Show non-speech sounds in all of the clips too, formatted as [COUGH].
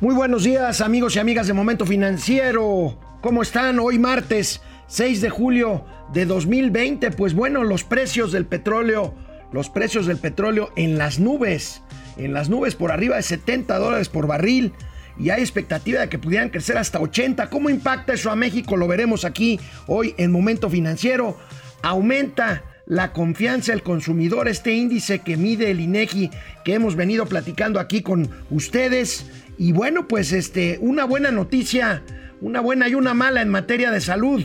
Muy buenos días amigos y amigas de Momento Financiero. ¿Cómo están? Hoy martes 6 de julio de 2020. Pues bueno, los precios del petróleo, los precios del petróleo en las nubes, en las nubes por arriba de 70 dólares por barril. Y hay expectativa de que pudieran crecer hasta 80. ¿Cómo impacta eso a México? Lo veremos aquí hoy en Momento Financiero. Aumenta la confianza del consumidor, este índice que mide el INEGI que hemos venido platicando aquí con ustedes. Y bueno, pues este, una buena noticia, una buena y una mala en materia de salud.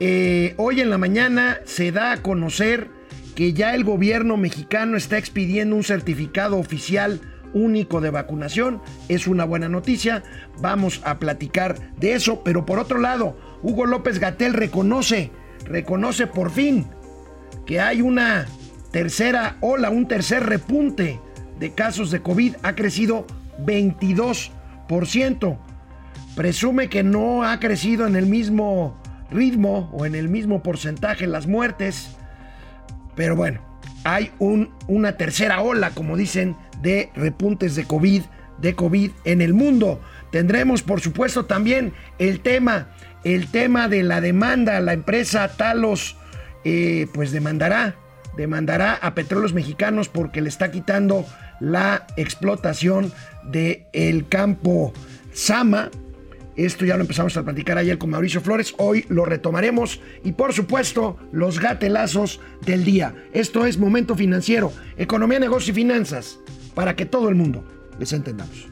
Eh, hoy en la mañana se da a conocer que ya el gobierno mexicano está expidiendo un certificado oficial único de vacunación. Es una buena noticia. Vamos a platicar de eso. Pero por otro lado, Hugo López Gatel reconoce, reconoce por fin que hay una tercera ola, un tercer repunte de casos de COVID. Ha crecido 22%. Presume que no ha crecido en el mismo ritmo o en el mismo porcentaje las muertes. Pero bueno, hay un, una tercera ola, como dicen, de repuntes de COVID, de COVID en el mundo. Tendremos, por supuesto, también el tema, el tema de la demanda. La empresa Talos, eh, pues demandará, demandará a petróleos mexicanos porque le está quitando la explotación del el campo Sama. Esto ya lo empezamos a platicar ayer con Mauricio Flores, hoy lo retomaremos y por supuesto los gatelazos del día. Esto es Momento Financiero, Economía, Negocio y Finanzas, para que todo el mundo les entendamos.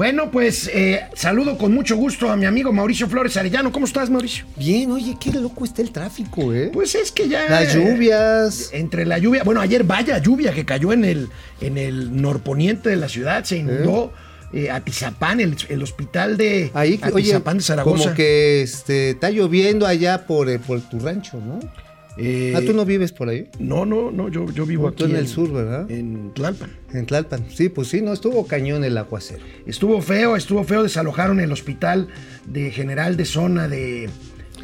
Bueno, pues eh, saludo con mucho gusto a mi amigo Mauricio Flores Arellano. ¿Cómo estás, Mauricio? Bien, oye, qué loco está el tráfico, ¿eh? Pues es que ya. Las lluvias. Entre la lluvia. Bueno, ayer vaya lluvia que cayó en el, en el norponiente de la ciudad. Se inundó eh, Atizapán, el, el hospital de Ahí, oye, Atizapán de Zaragoza. como que este, está lloviendo allá por, eh, por tu rancho, ¿no? Eh, ah, tú no vives por ahí. No, no, no, yo, yo vivo aquí. tú en el sur, ¿verdad? En Tlalpan. En Tlalpan. Sí, pues sí, no, estuvo cañón el aguacero. Estuvo feo, estuvo feo. Desalojaron el hospital de general de zona de,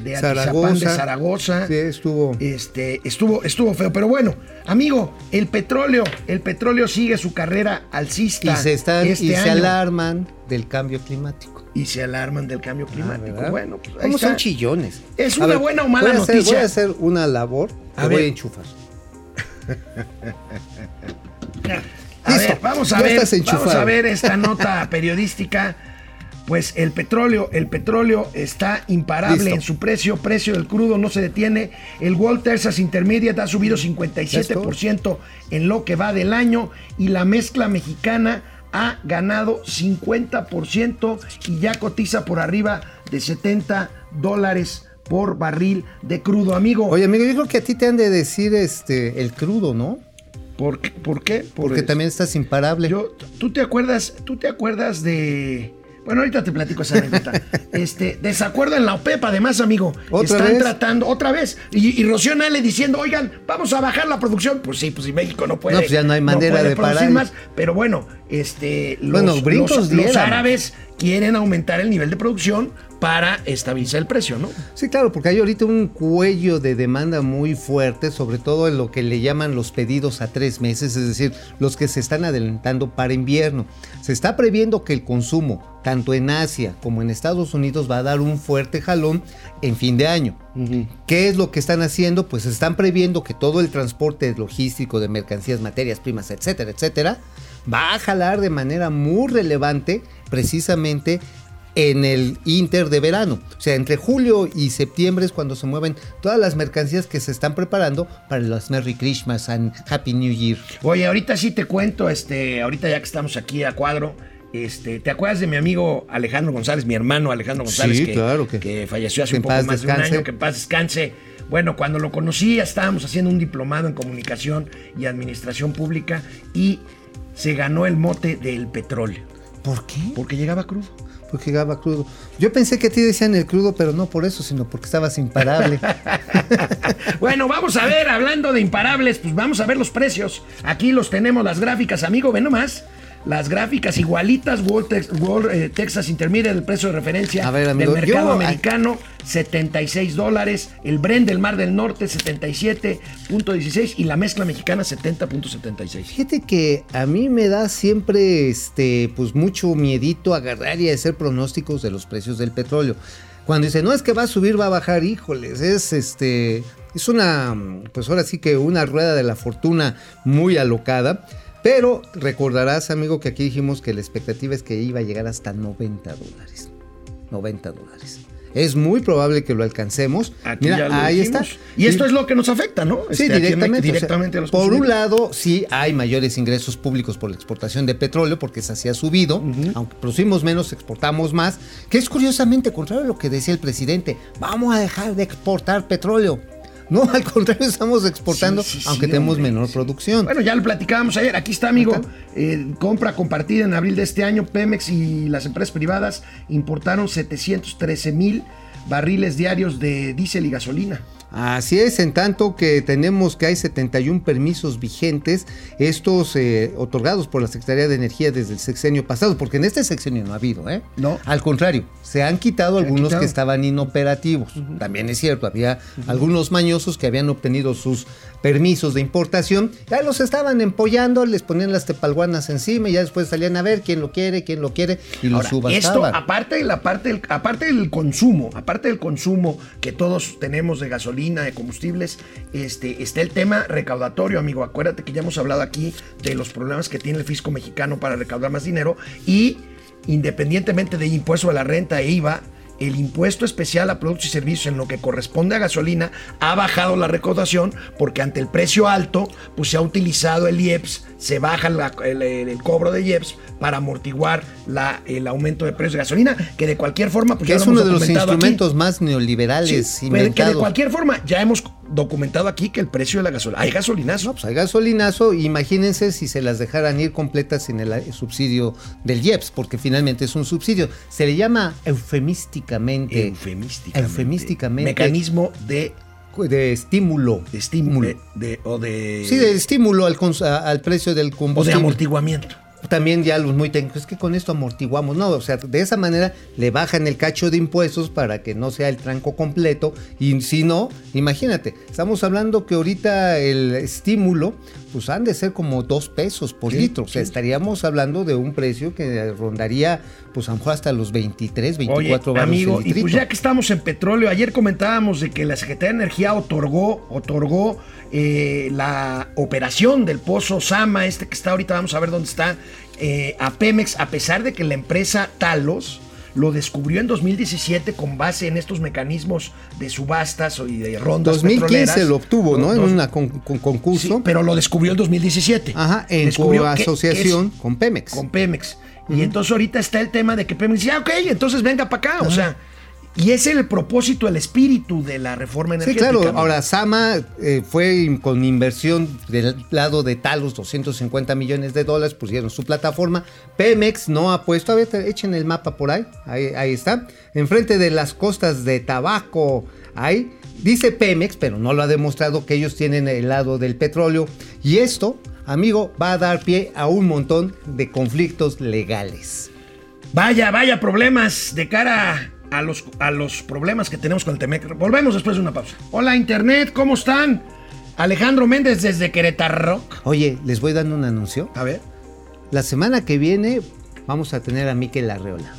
de Atizapán de Zaragoza. Zaragoza. Sí, estuvo. Este, estuvo, estuvo feo. Pero bueno, amigo, el petróleo, el petróleo sigue su carrera alcista. Y se, están, este y se alarman del cambio climático. Y se alarman del cambio Ah, climático. bueno, pues ¿Cómo está. son chillones? ¿Es A una buena o mala voy a hacer- noticia? voy a hacer una labor A que ver. voy a enchufar. A Listo, ver, vamos a ver, vamos a ver esta nota [LAUGHS] periodística. Pues el petróleo, el petróleo está imparable Listo. en su precio, precio del crudo no se detiene. El World Texas Intermediate ha subido 57% en lo que va del año y la mezcla mexicana ha ganado 50% y ya cotiza por arriba de 70 dólares por barril de crudo, amigo. Oye, amigo, yo creo que a ti te han de decir este el crudo, ¿no? ¿por qué? ¿Por qué? Por Porque también estás imparable. Yo, ¿tú te acuerdas, tú te acuerdas de... Bueno, ahorita te platico esa anécdota. [LAUGHS] Este, desacuerdo en la OPEP, además, amigo. ¿Otra Están vez? tratando, otra vez. Y, y Rocío Nale diciendo, oigan, vamos a bajar la producción. Pues sí, pues si México no puede. No, pues ya no hay manera de producir parar. más. Pero bueno, este, los, Bueno, brincos los- los árabes quieren aumentar el nivel de producción para estabilizar el precio, ¿no? Sí, claro, porque hay ahorita un cuello de demanda muy fuerte, sobre todo en lo que le llaman los pedidos a tres meses, es decir, los que se están adelantando para invierno. Se está previendo que el consumo, tanto en Asia como en Estados Unidos, va a dar un fuerte jalón en fin de año. ¿Qué es lo que están haciendo? Pues están previendo que todo el transporte logístico de mercancías, materias primas, etcétera, etcétera, va a jalar de manera muy relevante precisamente en el inter de verano. O sea, entre julio y septiembre es cuando se mueven todas las mercancías que se están preparando para los Merry Christmas and Happy New Year. Oye, ahorita sí te cuento, este, ahorita ya que estamos aquí a cuadro, este, ¿te acuerdas de mi amigo Alejandro González, mi hermano Alejandro González, Sí, que, claro que- que falleció hace que un poco más de un año, que en paz descanse? Bueno, cuando lo conocí, estábamos haciendo un diplomado en comunicación y administración pública y se ganó el mote del petróleo, ¿Por qué? porque llegaba crudo. Porque llegaba crudo. Yo pensé que a ti decían el crudo, pero no por eso, sino porque estabas imparable. [LAUGHS] bueno, vamos a ver, hablando de imparables, pues vamos a ver los precios. Aquí los tenemos, las gráficas, amigo, ven nomás. Las gráficas igualitas, World, Tex- World, eh, Texas Intermediate, el precio de referencia A ver, amigo, del mercado yo- americano, 76 dólares. El Brent del Mar del Norte, 77.16. Y la mezcla mexicana, 70.76. Fíjate que a mí me da siempre este, pues mucho miedito agarrar y hacer pronósticos de los precios del petróleo. Cuando dice, no es que va a subir, va a bajar, híjoles, es este, es una, pues ahora sí que una rueda de la fortuna muy alocada. Pero recordarás, amigo, que aquí dijimos que la expectativa es que iba a llegar hasta 90 dólares. 90 dólares. Es muy probable que lo alcancemos. Aquí Mira, lo ahí dijimos. está. Y esto es lo que nos afecta, ¿no? Sí, Este, directamente. o sea, directamente a los por un lado, sí hay mayores ingresos públicos por la exportación de petróleo, porque esa sí ha subido. Aunque producimos menos, exportamos más. Que es curiosamente contrario a lo que decía el presidente. Vamos a dejar de exportar petróleo. No, al contrario, estamos exportando, Sí, sí, sí, aunque tenemos hombre, menor producción. Bueno, ya lo platicábamos ayer. Aquí está, amigo. Eh, compra compartida en abril de este año. Pemex y las empresas privadas importaron 713 mil barriles diarios de diésel y gasolina. Así es, en tanto que tenemos que hay 71 permisos vigentes, estos eh, otorgados por la Secretaría de Energía desde el sexenio pasado, porque en este sexenio no ha habido, ¿eh? No. Al contrario, se han quitado Se han algunos quitado. que estaban inoperativos. También es cierto, había algunos mañosos que habían obtenido sus permisos de importación, ya los estaban empollando, les ponían las tepalguanas encima y ya después salían a ver quién lo quiere, quién lo quiere y lo Ahora, esto, subastaban. aparte, de la parte del, aparte del consumo, aparte del consumo que todos tenemos de gasolina, de combustibles, este, está el tema recaudatorio, amigo. Acuérdate que ya hemos hablado aquí de los problemas que tiene el fisco mexicano para recaudar más dinero y independientemente de impuesto a la renta e IVA, el impuesto especial a productos y servicios en lo que corresponde a gasolina ha bajado la recaudación porque ante el precio alto pues se ha utilizado el IEPS, se baja la- el, cobro de IEPS para amortiguar la- el aumento de precios de gasolina, que de cualquier forma pues que ya es lo hemos uno de los aquí. instrumentos más neoliberales Sí, que de cualquier forma ya hemos documentado aquí que el precio de la gasolina, hay gasolinazo. No, pues hay gasolinazo, imagínense si se las dejaran ir completas sin el eh, subsidio del IEPS, porque finalmente es un subsidio. Se le llama eufemísticamente. Eufemísticamente. Eufemísticamente. Mecanismo de, De estímulo. de estímulo. de- de- o de. Sí, de estímulo al, al precio del o de combustible. amortiguamiento. También ya los muy técnicos, es que con esto amortiguamos, no, o sea, de esa manera le bajan el cacho de impuestos para que no sea el tranco completo y si no, imagínate, estamos hablando que ahorita el estímulo, pues han de ser como dos pesos por Sí, litro, o sea, sí. estaríamos hablando de un precio que rondaría, pues a lo mejor hasta los 23, 24 Oye, amigo, el y pues ya que estamos en petróleo, ayer comentábamos de que la Secretaría de Energía otorgó, otorgó eh, la operación del pozo Sama, este que está ahorita, vamos a ver dónde está, eh, a Pemex, a pesar de que la empresa Talos lo descubrió en 2017 con base en estos mecanismos de subastas y de rondas 2015 petroleras. lo obtuvo, ¿no? En Dos- un con, con- concurso. Sí, pero lo descubrió en 2017. Ajá, en Descubrió asociación que con Pemex. con Pemex. Y entonces ahorita está el tema de que Pemex dice, ah, ok, entonces venga para acá. O sea, y ese es el propósito, el espíritu de la reforma Sí, energética. claro. amigo. Ahora, Sama eh, fue con inversión del lado de Talos, 250 millones de dólares, pusieron su plataforma. Pemex no ha puesto, a ver, echen el mapa por ahí, ahí, ahí está. Enfrente de las costas de Tabaco, ahí. Dice Pemex, pero no lo ha demostrado que ellos tienen el lado del petróleo. Y esto, amigo, va a dar pie a un montón de conflictos legales. Vaya, vaya problemas de cara a los, a los problemas que tenemos con el Temec. Volvemos después de una pausa. Hola, Internet, ¿cómo están? Alejandro Méndez desde Querétaro. Oye, les voy dando un anuncio. A ver. La semana que viene vamos a tener a Miquel Arreola.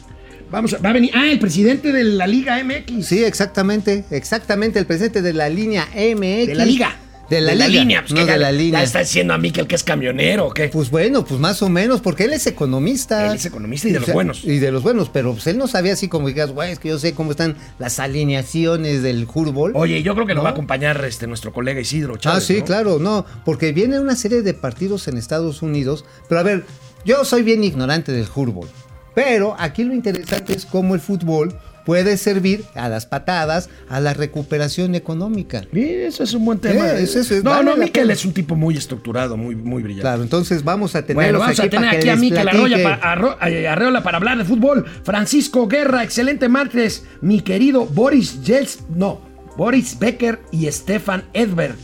Vamos a, va a venir. Ah, el presidente de la Liga MX. Sí, exactamente, exactamente, el presidente de la línea MX. De la Liga. De la, liga, línea. Pues no que de la ya línea. está diciendo a Miquel que es camionero, ¿o qué? Pues bueno, pues más o menos, porque él es economista. Él es economista y de O los buenos. Y de los buenos, pero pues él no sabía así como digas, güey, es que yo sé cómo están las alineaciones del fútbol. Oye, yo creo que lo ¿No? va a acompañar este, nuestro colega Isidro ah, Chávez. sí, ¿no? claro, no, porque viene una serie de partidos en Estados Unidos, pero a ver, yo soy bien ignorante del fútbol, pero aquí lo interesante es cómo el fútbol puede servir a las patadas, a la recuperación económica. Sí, eso es un buen tema. Eh, eso es- no, vale no, Miquel es un tipo muy estructurado, muy, muy brillante. Claro, entonces vamos a tener Bueno, vamos a tener aquí a Miquel eh, Arreola para hablar de fútbol. Francisco Guerra, excelente martes. Mi querido Boris Jels, no, Boris Becker y Stefan Edberg.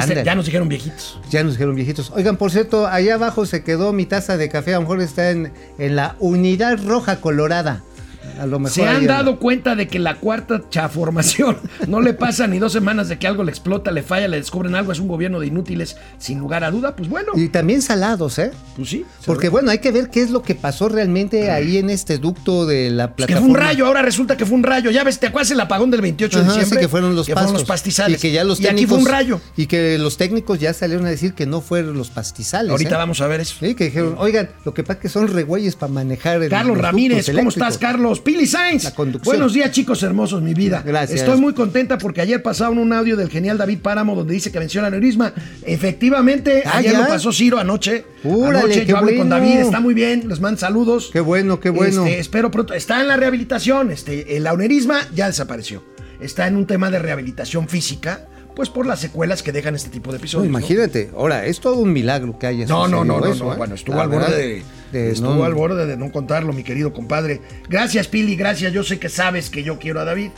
Este, ya nos dijeron viejitos. Ya nos dijeron viejitos. Oigan, por cierto, allá abajo se quedó mi taza de café. A lo mejor está en, en la unidad roja colorada. A lo mejor Se han dado cuenta de que la cuarta chaformación [LAUGHS] no le pasa ni dos semanas de que algo le explota, le falla, le descubren algo, es un gobierno de inútiles, sin lugar a duda. Pues bueno, Y también salados, ¿eh? pues sí. Porque bueno, hay que ver qué es lo que pasó realmente ahí en este ducto de la Pues que plataforma. fue un rayo, ahora resulta que fue un rayo. Ya ves, ¿te acuerdas el apagón del 28 de diciembre? sí, que fueron los pastos. los pastizales. Y que ya los y aquí técnicos. fue un rayo. Y que los técnicos ya salieron a decir que no fueron los pastizales. Ahorita ¿eh? vamos a ver eso. Sí, que dijeron, oigan, lo que pasa es que son regüeyes para manejar el Carlos los Ramírez, ¿cómo estás. Carlos? Pili Sainz. La conducción. Buenos días, chicos hermosos, mi vida. Gracias. Estoy muy contenta porque ayer pasaron un audio del genial David Páramo donde dice que venció el aneurisma. Efectivamente, Ah, ayer ¿ya? lo pasó Ciro anoche. Órale, anoche yo hablé con bueno. David, está muy bien, les mando saludos. Qué bueno, qué bueno. Este, espero pronto. Está en la rehabilitación. Este, el aneurisma ya desapareció. Está en un tema de rehabilitación física, pues por las secuelas que dejan este tipo de episodios. ¿no? imagínate, ahora, es todo un milagro que haya No, no, no, no, no, ¿eh? Bueno, estuvo al borde de, de- estuvo no, al borde de no contarlo, mi querido compadre. Gracias, Pili, gracias. Yo sé que sabes que yo quiero a David.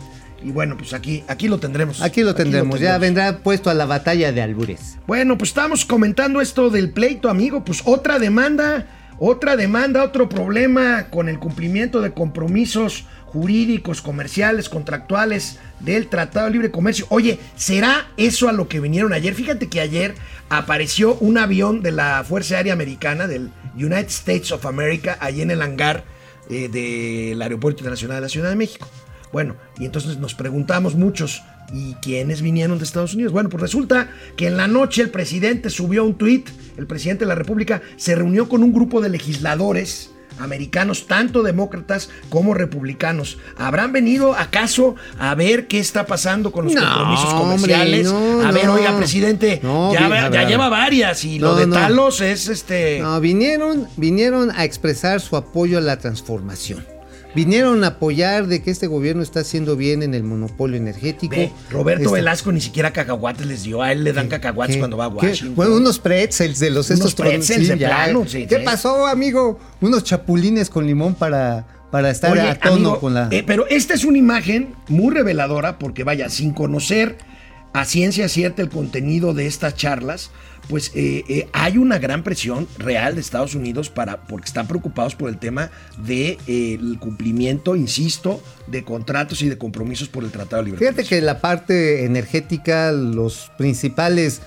Y bueno, pues aquí, aquí lo tendremos. Aquí lo tendremos, ya tendremos. vendrá puesto a la batalla de albures. Bueno, pues estamos comentando esto del pleito, amigo. Pues otra demanda, otra demanda, otro problema con el cumplimiento de compromisos jurídicos, comerciales, contractuales del Tratado de Libre Comercio. Oye, ¿será eso a lo que vinieron ayer? Fíjate que ayer apareció un avión de la Fuerza Aérea Americana, del United States of America, ahí en el hangar eh, del Aeropuerto Internacional de la Ciudad de México. Bueno, y entonces nos preguntamos muchos, ¿y quiénes vinieron de Estados Unidos? Bueno, pues resulta que en la noche el presidente subió un tuit, el presidente de la República se reunió con un grupo de legisladores americanos, tanto demócratas como republicanos. ¿Habrán venido acaso a ver qué está pasando con los No, compromisos hombre, comerciales? no, a ver, no. oiga, presidente, ya, ya lleva varias y lo de. Talos es este... No, vinieron, vinieron a expresar su apoyo a la transformación. Vinieron a apoyar de que este gobierno está haciendo bien en el monopolio energético. Ve, Roberto Este- Velasco ni siquiera cacahuates les dio, a él le dan cacahuates ¿Qué? cuando va a ¿Qué? Washington. Bueno, unos pretzels de los Unos estos pretzels de plano, sí, ¿Qué pasó, amigo? Unos chapulines con limón para, para estar Oye, a tono amigo, con la. eh, pero esta es una imagen muy reveladora porque vaya, sin conocer a ciencia cierta el contenido de estas charlas, pues eh, eh, hay una gran presión real de Estados Unidos para, porque están preocupados por el tema del cumplimiento, insisto, de contratos y de compromisos por el Tratado de Libre Fíjate que la parte energética, los principales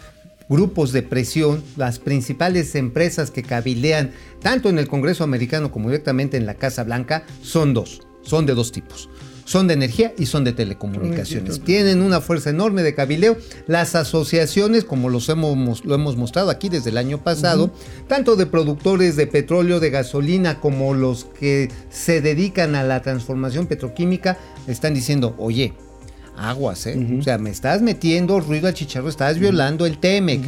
grupos de presión, las principales empresas que cabilean tanto en el Congreso americano como directamente en la Casa Blanca son dos, son de dos tipos. Son de energía y son de telecomunicaciones. Tienen una fuerza enorme de cabileo. Las asociaciones, como los hemos, lo hemos mostrado aquí desde el año pasado, tanto de productores de petróleo, de gasolina, como los que se dedican a la transformación petroquímica, están diciendo, oye, aguas, ¿eh? O sea, me estás metiendo ruido al chicharro, estás violando el TEMEC.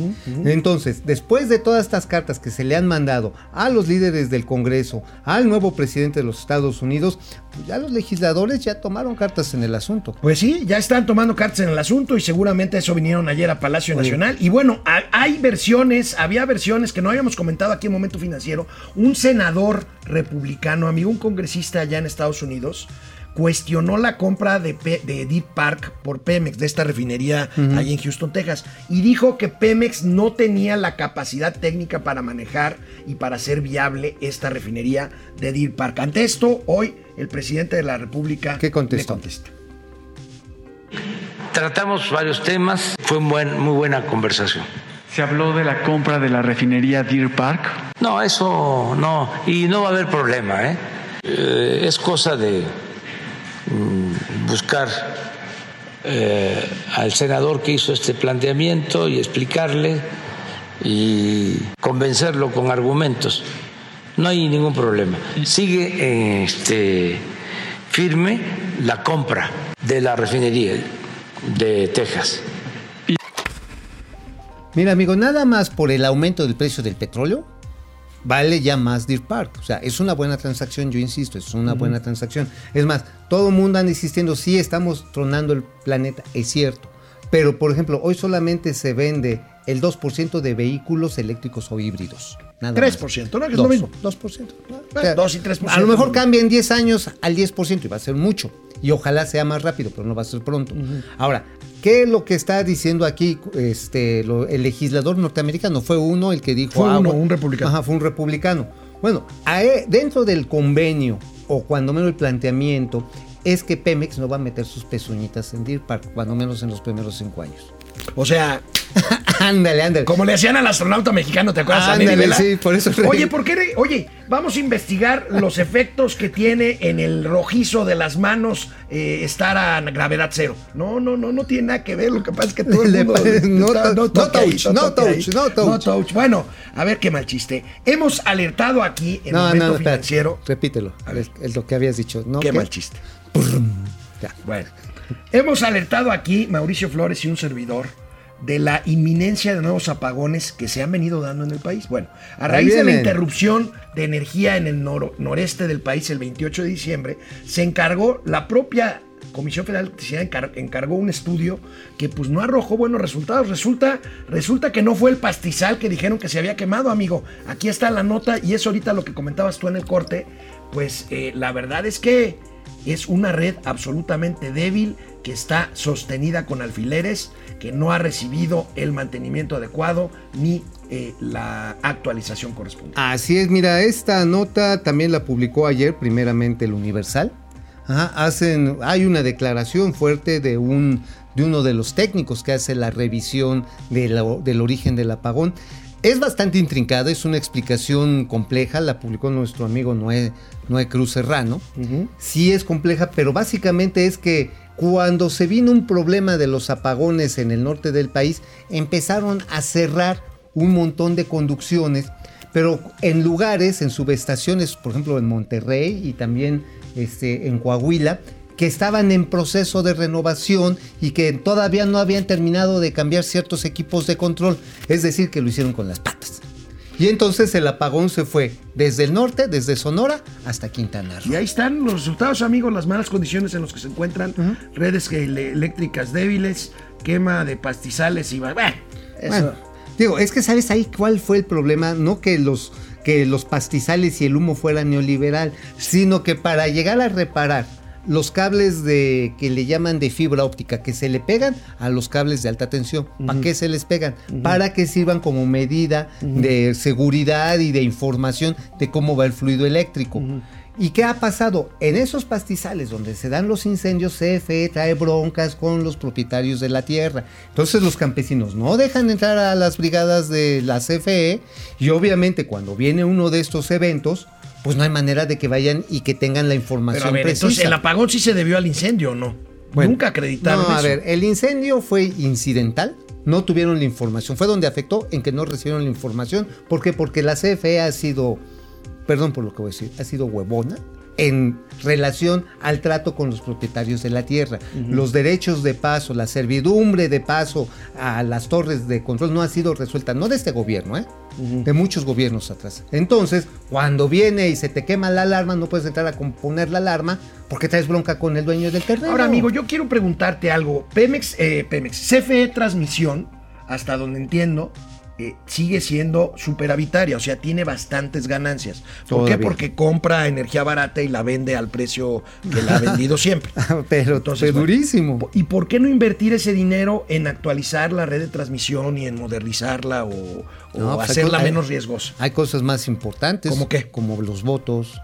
Entonces, después de todas estas cartas que se le han mandado a los líderes del Congreso, al nuevo presidente de los Estados Unidos, pues ya los legisladores ya tomaron cartas en el asunto. Pues sí, ya están tomando cartas en el asunto y seguramente eso vinieron ayer a Palacio Nacional. Y bueno, ha- hay versiones, había versiones que no habíamos comentado aquí en Momento Financiero. Un senador republicano, amigo, un congresista allá en Estados Unidos, cuestionó la compra de, de Deep Park por Pemex, de esta refinería ahí en Houston, Texas, y dijo que Pemex no tenía la capacidad técnica para manejar y para hacer viable esta refinería de Deep Park. Ante esto, hoy el presidente de la República ¿Qué le contesta. Tratamos varios temas, fue un buen- muy buena conversación. Se habló de la compra de la refinería Deer Park. No, eso no, y no va a haber problema, ¿eh? Eh, es cosa de buscar eh, al senador que hizo este planteamiento y explicarle y convencerlo con argumentos. No hay ningún problema. Sigue este, firme la compra de la refinería de Texas. Mira, amigo, nada más por el aumento del precio del petróleo, vale ya más Deer Park. O sea, es una buena transacción, yo insisto, es una buena transacción. Es más, todo el mundo anda insistiendo, sí, estamos tronando el planeta, es cierto. Pero, por ejemplo, hoy solamente se vende el 2% de vehículos eléctricos o híbridos. Nada 3%, ¿no? Que es lo mismo. 2%. Eh, dos y 3%. A lo mejor cambia en 10 años al 10% y va a ser mucho. Y ojalá sea más rápido, pero no va a ser pronto. Ahora, ¿qué es lo que está diciendo aquí este, lo- el legislador norteamericano? Fue uno el que dijo... Fue uno, bueno, un republicano. Ajá, fue un republicano. Bueno, e- dentro del convenio, o cuando menos el planteamiento, es que Pemex no va a meter sus pezuñitas en Deer Park, cuando menos en los primeros cinco años. O sea, [LAUGHS] ándale, ándale. como le hacían al astronauta mexicano, ¿te acuerdas? Ándale, sí, por eso- Oye, ¿por qué? Oye, vamos a investigar los efectos que tiene en el rojizo de las manos eh, estar a gravedad cero. No, no, no, no tiene nada que ver. Lo que pasa es que todo el [LAUGHS] mundo no está- no toque ahí, touch, no touch, no touch. No touch. Bueno, a ver qué mal chiste. Hemos alertado aquí en no, momento no, financiero. Repítelo. A ver. Es, lo que habías dicho. ¿no? Qué ¿Qué? mal chiste. Ya. Bueno, hemos alertado aquí, Mauricio Flores y un servidor, de la inminencia de nuevos apagones que se han venido dando en el país. Bueno, a raíz de la interrupción de energía en el noro- noreste del país el 28 de diciembre, se encargó la propia Comisión Federal de Electricidad encar- encargó un estudio que pues no arrojó buenos resultados. Resulta, resulta que no fue el pastizal que dijeron que se había quemado, amigo. Aquí está la nota y es ahorita lo que comentabas tú en el corte. Pues eh, la verdad es que es una red absolutamente débil que está sostenida con alfileres, que no ha recibido el mantenimiento adecuado ni eh, la actualización correspondiente. Así es, mira, esta nota también la publicó ayer primeramente el Universal. Hacen, hay una declaración fuerte de, un, de uno de los técnicos que hace la revisión del origen del apagón. Es bastante intrincada, es una explicación compleja, la publicó nuestro amigo Noé, Noé Cruz Serrano. Sí es compleja, pero básicamente es que cuando se vino un problema de los apagones en el norte del país, empezaron a cerrar un montón de conducciones, pero en lugares, en subestaciones, por ejemplo en Monterrey y también este, en Coahuila, que estaban en proceso de renovación y que todavía no habían terminado de cambiar ciertos equipos de control, es decir, que lo hicieron con las patas. Y entonces el apagón se fue desde el norte, desde Sonora hasta Quintana Roo. Y ahí están los resultados, amigos, las malas condiciones en las que se encuentran, redes que- ele- eléctricas débiles, quema de pastizales y... va- Bueno, eso- Bueno, digo, es que sabes ahí cuál fue el problema, no que los que los pastizales y el humo fueran neoliberal, sino que para llegar a reparar los cables de que le llaman de fibra óptica que se le pegan a los cables de alta tensión. ¿Para qué se les pegan? Para que sirvan como medida de seguridad y de información de cómo va el fluido eléctrico. ¿Y qué ha pasado? En esos pastizales donde se dan los incendios, CFE trae broncas con los propietarios de la tierra. Entonces los campesinos no dejan entrar a las brigadas de la CFE y obviamente cuando viene uno de estos eventos, pues no hay manera de que vayan y que tengan la Pero información a ver, precisa. entonces el apagón sí se debió al incendio o no. Bueno, Nunca acreditaron No, a eso. ver, el incendio fue incidental. No tuvieron la información. Fue donde afectó en que no recibieron la información. ¿Por qué? Porque la CFE ha sido, perdón por lo que voy a decir, ha sido huevona en relación al trato con los propietarios de la tierra. Los derechos de paso, la servidumbre de paso a las torres de control no ha sido resuelta, no de este gobierno, ¿eh? de muchos gobiernos atrás. Entonces, cuando viene y se te quema la alarma, no puedes entrar a componer la alarma porque traes bronca con el dueño del terreno. Ahora, amigo, yo quiero preguntarte algo. Pemex, eh, Pemex, CFE Transmisión, hasta donde entiendo, eh, sigue siendo superavitaria, o sea, tiene bastantes ganancias. ¿Por Todavía. qué? Porque compra energía barata y la vende al precio que la ha [LAUGHS] vendido siempre. pero Entonces, pero bueno, durísimo. ¿Y por qué no invertir ese dinero en actualizar la red de transmisión y en modernizarla o, o No, pues hacerla hay- menos riesgosa? Hay cosas más importantes. ¿Cómo qué? Como los votos,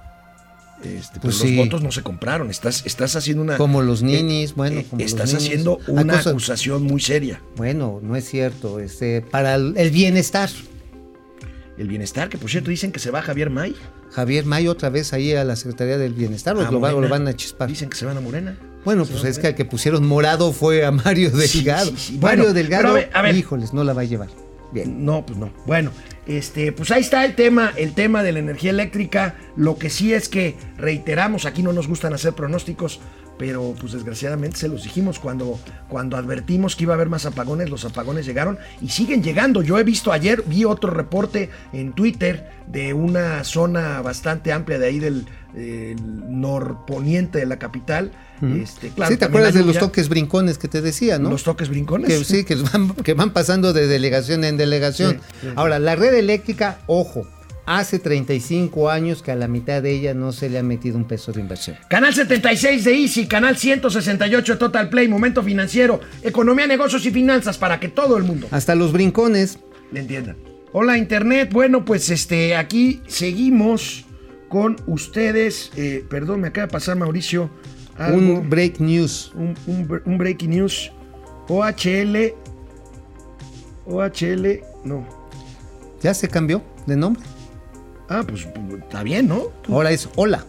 Este, Pues pero sí. los votos no se compraron. Estás, estás haciendo una. como los eh, ninis, bueno, eh, como los estás ninis. haciendo una acusación muy seria. Bueno, no es cierto. Este, para el, bienestar. El bienestar, que por cierto dicen que se va Javier May. Javier May otra vez ahí a la Secretaría del Bienestar o lo, van- lo a chispar. Dicen que se van a Morena. Bueno, Se pues es que al que pusieron morado fue a Mario Delgado. sí, sí. Mario Bueno, Delgado, pero a ver, a ver. híjoles, no la va a llevar. Bien. No, pues no. Bueno, este, pues ahí está el tema, el tema de la energía eléctrica. Lo que sí es que reiteramos, aquí no nos gustan hacer pronósticos, pero pues desgraciadamente se los dijimos cuando, cuando advertimos que iba a haber más apagones, los apagones llegaron y siguen llegando. Yo he visto ayer, vi otro reporte en Twitter de una zona bastante amplia de ahí del norponiente de la capital. Este, claro, sí, ¿te acuerdas de los toques brincones que te decía, no? Los toques brincones. que, sí, que van, que van pasando de delegación en delegación. Sí, sí, sí. Ahora, la red eléctrica, ojo, hace 35 años que a la mitad de ella no se le ha metido un peso de inversión. Canal 76 de Easy, canal 168 de Total Play, Momento Financiero, Economía, Negocios y Finanzas para que todo el mundo Hasta los brincones. le entienda. Hola Internet, bueno pues este aquí seguimos con ustedes. Eh, perdón, me acaba de pasar Mauricio algo, Un break news. un, un bre- un breaking news. OHL, OHL, no. ¿Ya se cambió de nombre? Ah, pues está bien, ¿no? Ahora es hola.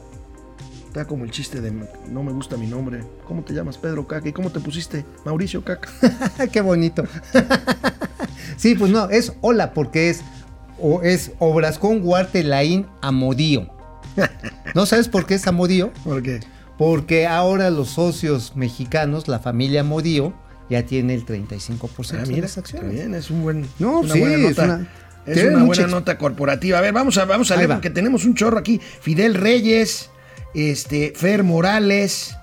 Está como el chiste de no me gusta mi nombre. ¿Cómo te llamas Pedro Caca? ¿Y cómo te pusiste Mauricio Caca? [LAUGHS] Qué bonito. [LAUGHS] sí, pues no, es hola porque es, o es Obras con Guarte Laín Amodío. ¿No sabes por qué es Amodío? ¿Por qué? Porque ahora los socios mexicanos, la familia Modío, ya tiene el 35% Ah, de mira, las está acciones. bien, es un buen, No, una sí, buena es nota. una- Es una buena nota corporativa. A ver, vamos a, vamos a leer va. porque tenemos un chorro aquí. Fidel Reyes, este, Fer Morales,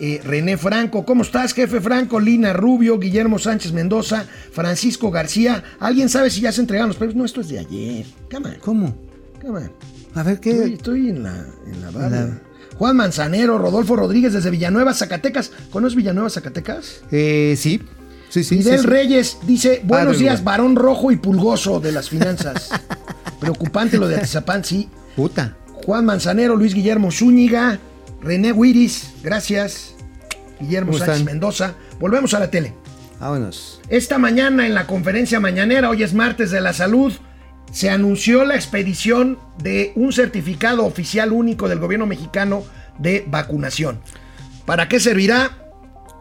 eh, René Franco. ¿Cómo estás, jefe Franco? Lina Rubio, Guillermo Sánchez Mendoza, Francisco García. ¿Alguien sabe si ya se entregaron los premios? No, esto es de ayer. Come on, ¿Cómo? come on. A ver Estoy, qué. estoy en la, en la barra. La- Juan Manzanero, Rodolfo Rodríguez desde Villanueva, Zacatecas. ¿Conoces Villanueva, Zacatecas? Eh, sí. Sí, sí. Fidel sí, sí. Reyes dice, buenos Padre, días, varón rojo y pulgoso de las finanzas. [LAUGHS] Preocupante lo de Atizapán, sí. Puta. Juan Manzanero, Luis Guillermo Zúñiga, René Wiris, gracias. Guillermo ¿Cómo Sánchez? Mendoza. Volvemos a la tele. Vámonos. Esta mañana en la conferencia mañanera, hoy es martes de la salud, se anunció la expedición de un certificado oficial único del gobierno mexicano de vacunación. ¿Para qué servirá?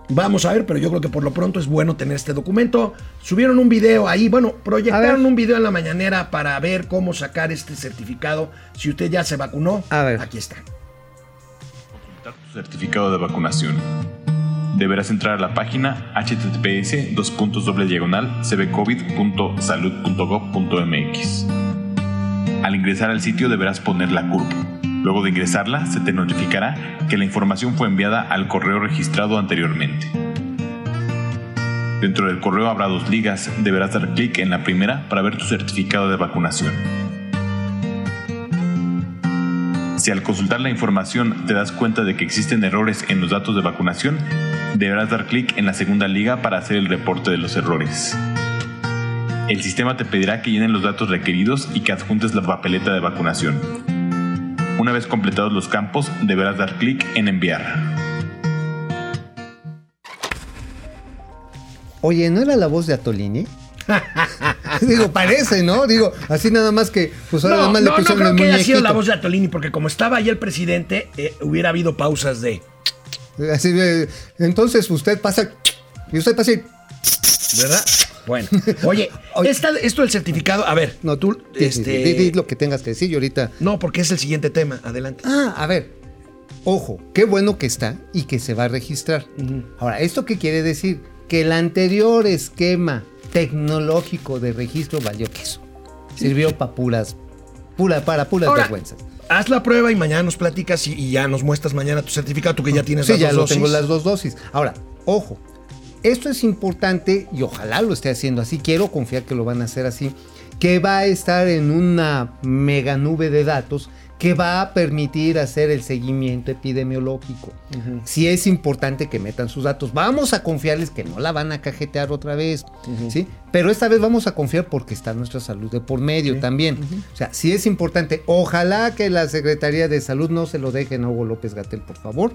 Vamos a ver, pero yo creo que por lo pronto es bueno tener este documento. Subieron un video ahí, bueno, proyectaron un video en la mañanera para ver cómo sacar este certificado. Si usted ya se vacunó, A ver. aquí está. Consultar tu certificado de vacunación. Deberás entrar a la página https cbcovid.salud.gov.mx. Al ingresar al sitio deberás poner la CURP. Luego de ingresarla, se te notificará que la información fue enviada al correo registrado anteriormente. Dentro del correo habrá dos ligas, deberás dar clic en la primera para ver tu certificado de vacunación. Si al consultar la información te das cuenta de que existen errores en los datos de vacunación, deberás dar clic en la segunda liga para hacer el reporte de los errores. El sistema te pedirá que llenen los datos requeridos y que adjuntes la papeleta de vacunación. Una vez completados los campos, deberás dar clic en enviar. Oye, ¿no era la voz de Atolini? [LAUGHS] [LAUGHS] Digo, parece, ¿no? Digo, así nada más que, pues ahora No, nada más no, le no pusieron creo el que haya sido la voz de Atolini, porque como estaba ahí el presidente, eh, hubiera habido pausas de... Así entonces usted pasa y usted pasa y, ¿Verdad? Bueno, [LAUGHS] oye, Oye. esta- esto del certificado, a ver, no, tú, este, di, di lo que tengas que decir y ahorita. no, porque es el siguiente tema, adelante. Ah, a ver. Ojo, qué bueno que está y que se va a registrar. Ahora, ¿esto qué quiere decir? Que el anterior esquema tecnológico de registro valió queso. Sirvió para puras, pura, para puras Ahora, vergüenzas. haz la prueba y mañana nos platicas y, y ya nos muestras mañana tu certificado, tú que ya tienes Sí, las ya dos lo dosis. tengo las dos dosis. Ahora, ojo, esto es importante y ojalá lo esté haciendo así. Quiero confiar que lo van a hacer así. Que va a estar en una mega nube de datos que va a permitir hacer el seguimiento epidemiológico. Si es importante que metan sus datos, vamos a confiarles que no la van a cajetear otra vez, ¿sí? Pero esta vez vamos a confiar porque está nuestra salud de por medio también. O sea, si es importante, ojalá que la Secretaría de Salud no se lo dejen a Hugo López Gatel, por favor,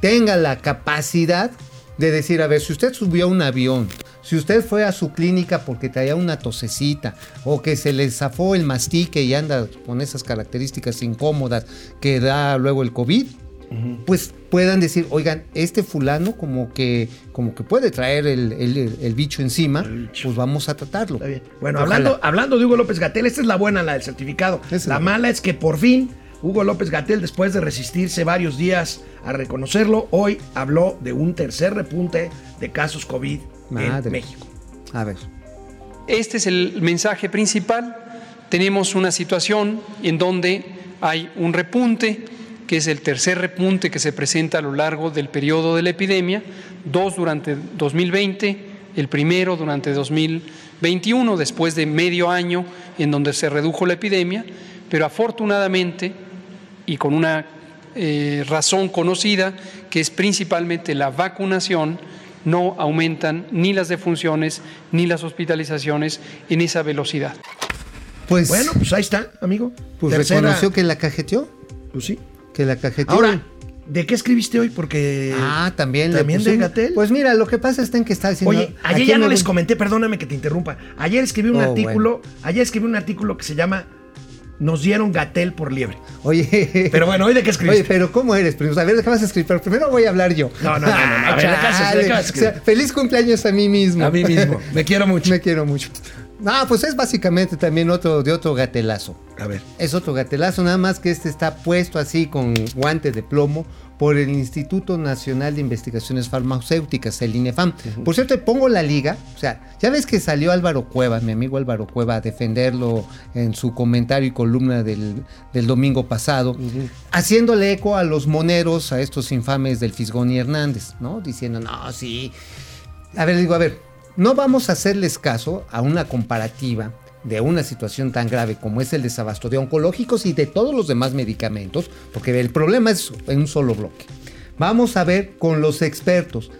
tenga la capacidad de decir, a ver, si usted subió a un avión, si usted fue a su clínica porque traía una tosecita o que se le zafó el mastique y anda con esas características incómodas que da luego el COVID, pues puedan decir, oigan, este fulano como que, como que puede traer el, el- el bicho encima, pues vamos a tratarlo. Está bien. Bueno, Ojalá. hablando, hablando de Hugo López Gatel, esta es la buena, la del certificado. Es la la mala es que por fin Hugo López Gatel, después de resistirse varios días a reconocerlo, hoy habló de un tercer repunte de casos COVID Madre. en México. A ver. Este es el mensaje principal. Tenemos una situación en donde hay un repunte, que es el tercer repunte que se presenta a lo largo del periodo de la epidemia, dos durante 2020, el primero durante 2021, después de medio año en donde se redujo la epidemia, pero afortunadamente y con una eh, razón conocida, que es principalmente la vacunación, no aumentan ni las defunciones ni las hospitalizaciones en esa velocidad. Pues, Bueno, pues ahí está, amigo. pues Tercera- reconoció que la cajeteó. Pues sí. Que la cajeteó. Ahora, ¿de qué escribiste hoy? Porque. Ah, también ¿También de Gatel? Pues mira, lo que pasa está en que está diciendo. Oye, ayer ya no les comenté, perdóname que te interrumpa. Ayer escribí un Oh, artículo, ayer escribí un artículo que se llama Nos dieron Gatel por liebre. Oye. Pero bueno, ¿hoy de qué escribiste? Oye, pero ¿cómo eres, primo? A ver, déjame escribir, pero primero voy a hablar yo. No, no, no, no, no, a ver, O escribir. sea, feliz cumpleaños a mí mismo. A mí mismo. Me quiero mucho. Me quiero mucho. No, pues es básicamente también otro de otro gatelazo. A ver. Es otro gatelazo, nada más que este está puesto así con guante de plomo por el Instituto Nacional de Investigaciones Farmacéuticas, el INEFAM. Por cierto, pongo la liga, o sea, ya ves que salió Álvaro Cueva, mi amigo Álvaro Cueva, a defenderlo en su comentario y columna del, del domingo pasado, haciéndole eco a los moneros, a estos infames del Fisgón y Hernández, ¿no? Diciendo, no, sí. A ver, digo, a ver, no vamos a hacerles caso a una comparativa de una situación tan grave como es el desabasto de oncológicos y de todos los demás medicamentos, porque el problema es en un solo bloque. Vamos a ver con los expertos.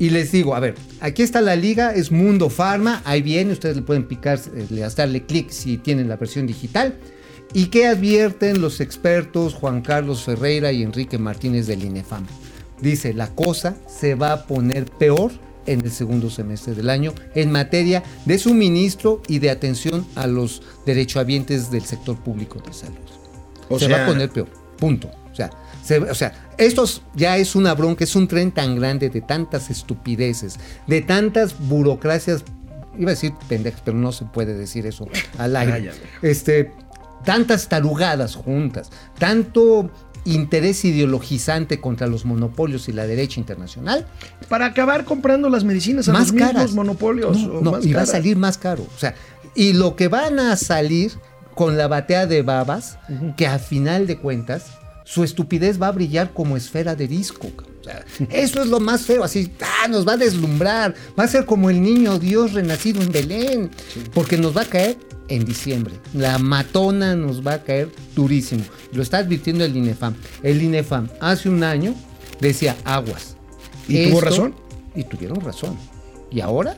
Y les digo, a ver, aquí está la liga, es Mundo Pharma, ahí viene, ustedes le pueden picar, le- darle clic si tienen la versión digital. ¿Y qué advierten los expertos Juan Carlos Ferreira y Enrique Martínez del INEFAM? Dice, la cosa se va a poner peor en el segundo semestre del año en materia de suministro y de atención a los derechohabientes del sector público de salud. O se sea- va a poner peor, punto. O sea, se- o sea, esto es- ya es una bronca, es un tren tan grande de tantas estupideces, de tantas burocracias, iba a decir pendejas, pero no se puede decir eso al aire. Este, tantas tarugadas juntas, tanto interés ideologizante contra los monopolios y la derecha internacional, Para acabar comprando las medicinas a más los mismos caras. monopolios. No, o no, más y va a salir más caro. O sea, y lo que van a salir con la batea de babas, que a final de cuentas, su estupidez va a brillar como esfera de disco. O sea, [LAUGHS] eso es lo más feo, así, ah, nos va a deslumbrar, va a ser como el niño Dios renacido en Belén, porque nos va a caer en diciembre. La matona nos va a caer durísimo. Lo está advirtiendo el INEFAM. El INEFAM hace un año decía aguas. ¿Y tuvo razón? Y tuvieron razón. ¿Y ahora?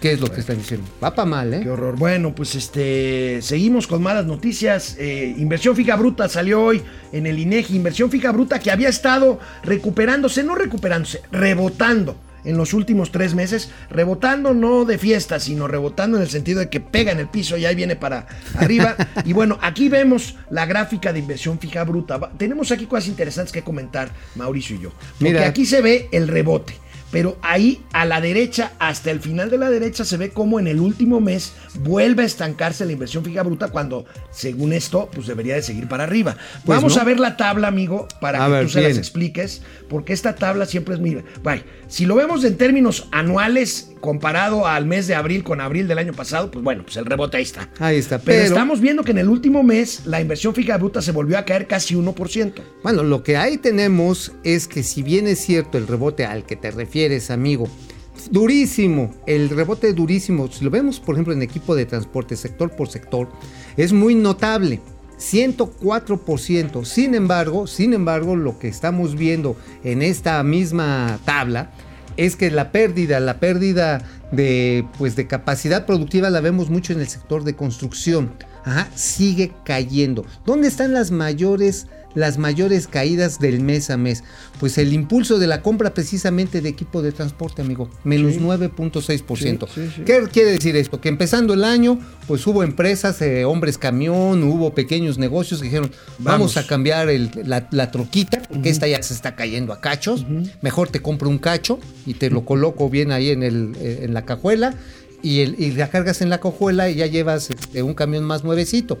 ¿Qué es lo que están diciendo? Va para mal, ¿eh? Qué horror. Bueno, pues este seguimos con malas noticias. Eh, inversión fija bruta salió hoy en el INEGI. Inversión fija bruta que había estado recuperándose, no recuperándose, rebotando en los últimos tres meses. Rebotando no de fiesta, sino rebotando en el sentido de que pega en el piso y ahí viene para arriba. [LAUGHS] y bueno, aquí vemos la gráfica de inversión fija bruta. Tenemos aquí cosas interesantes que comentar, Mauricio y yo. Porque Mira. aquí se ve el rebote. Pero ahí a la derecha, hasta el final de la derecha, se ve como en el último mes vuelve a estancarse la inversión fija bruta cuando, según esto, pues debería de seguir para arriba. Pues Vamos no. a ver la tabla, amigo, para A que ver, tú se las expliques, porque esta tabla siempre es muy... Vaya, si lo vemos en términos anuales, comparado al mes de abril con abril del año pasado, pues bueno, pues el rebote ahí está. Ahí está. Pero, Pero, estamos viendo que en el último mes la inversión fija bruta se volvió a caer casi 1%. bueno, lo que ahí tenemos es que si bien es cierto el rebote al que te refieres, amigo, durísimo, el rebote durísimo, si lo vemos por ejemplo en equipo de transporte sector por sector, es muy notable. 104%. Sin embargo, sin embargo, lo que estamos viendo en esta misma tabla es que la pérdida, la pérdida de, pues, de capacidad productiva la vemos mucho en el sector de construcción. Sigue cayendo. ¿Dónde están las mayores, las mayores caídas del mes a mes? Pues el impulso de la compra precisamente de equipo de transporte, amigo, menos 9.6%. Sí, sí, sí. ¿Qué quiere decir esto? Que empezando el año, pues hubo empresas, eh, hombres camión, hubo pequeños negocios que dijeron, vamos, Vamos. a cambiar el- la, la troquita, porque esta ya se está cayendo a cachos. Mejor te compro un cacho y te lo coloco bien ahí en, el, eh, en la cajuela y, el- y la cargas en la cajuela y ya llevas este, un camión más nuevecito.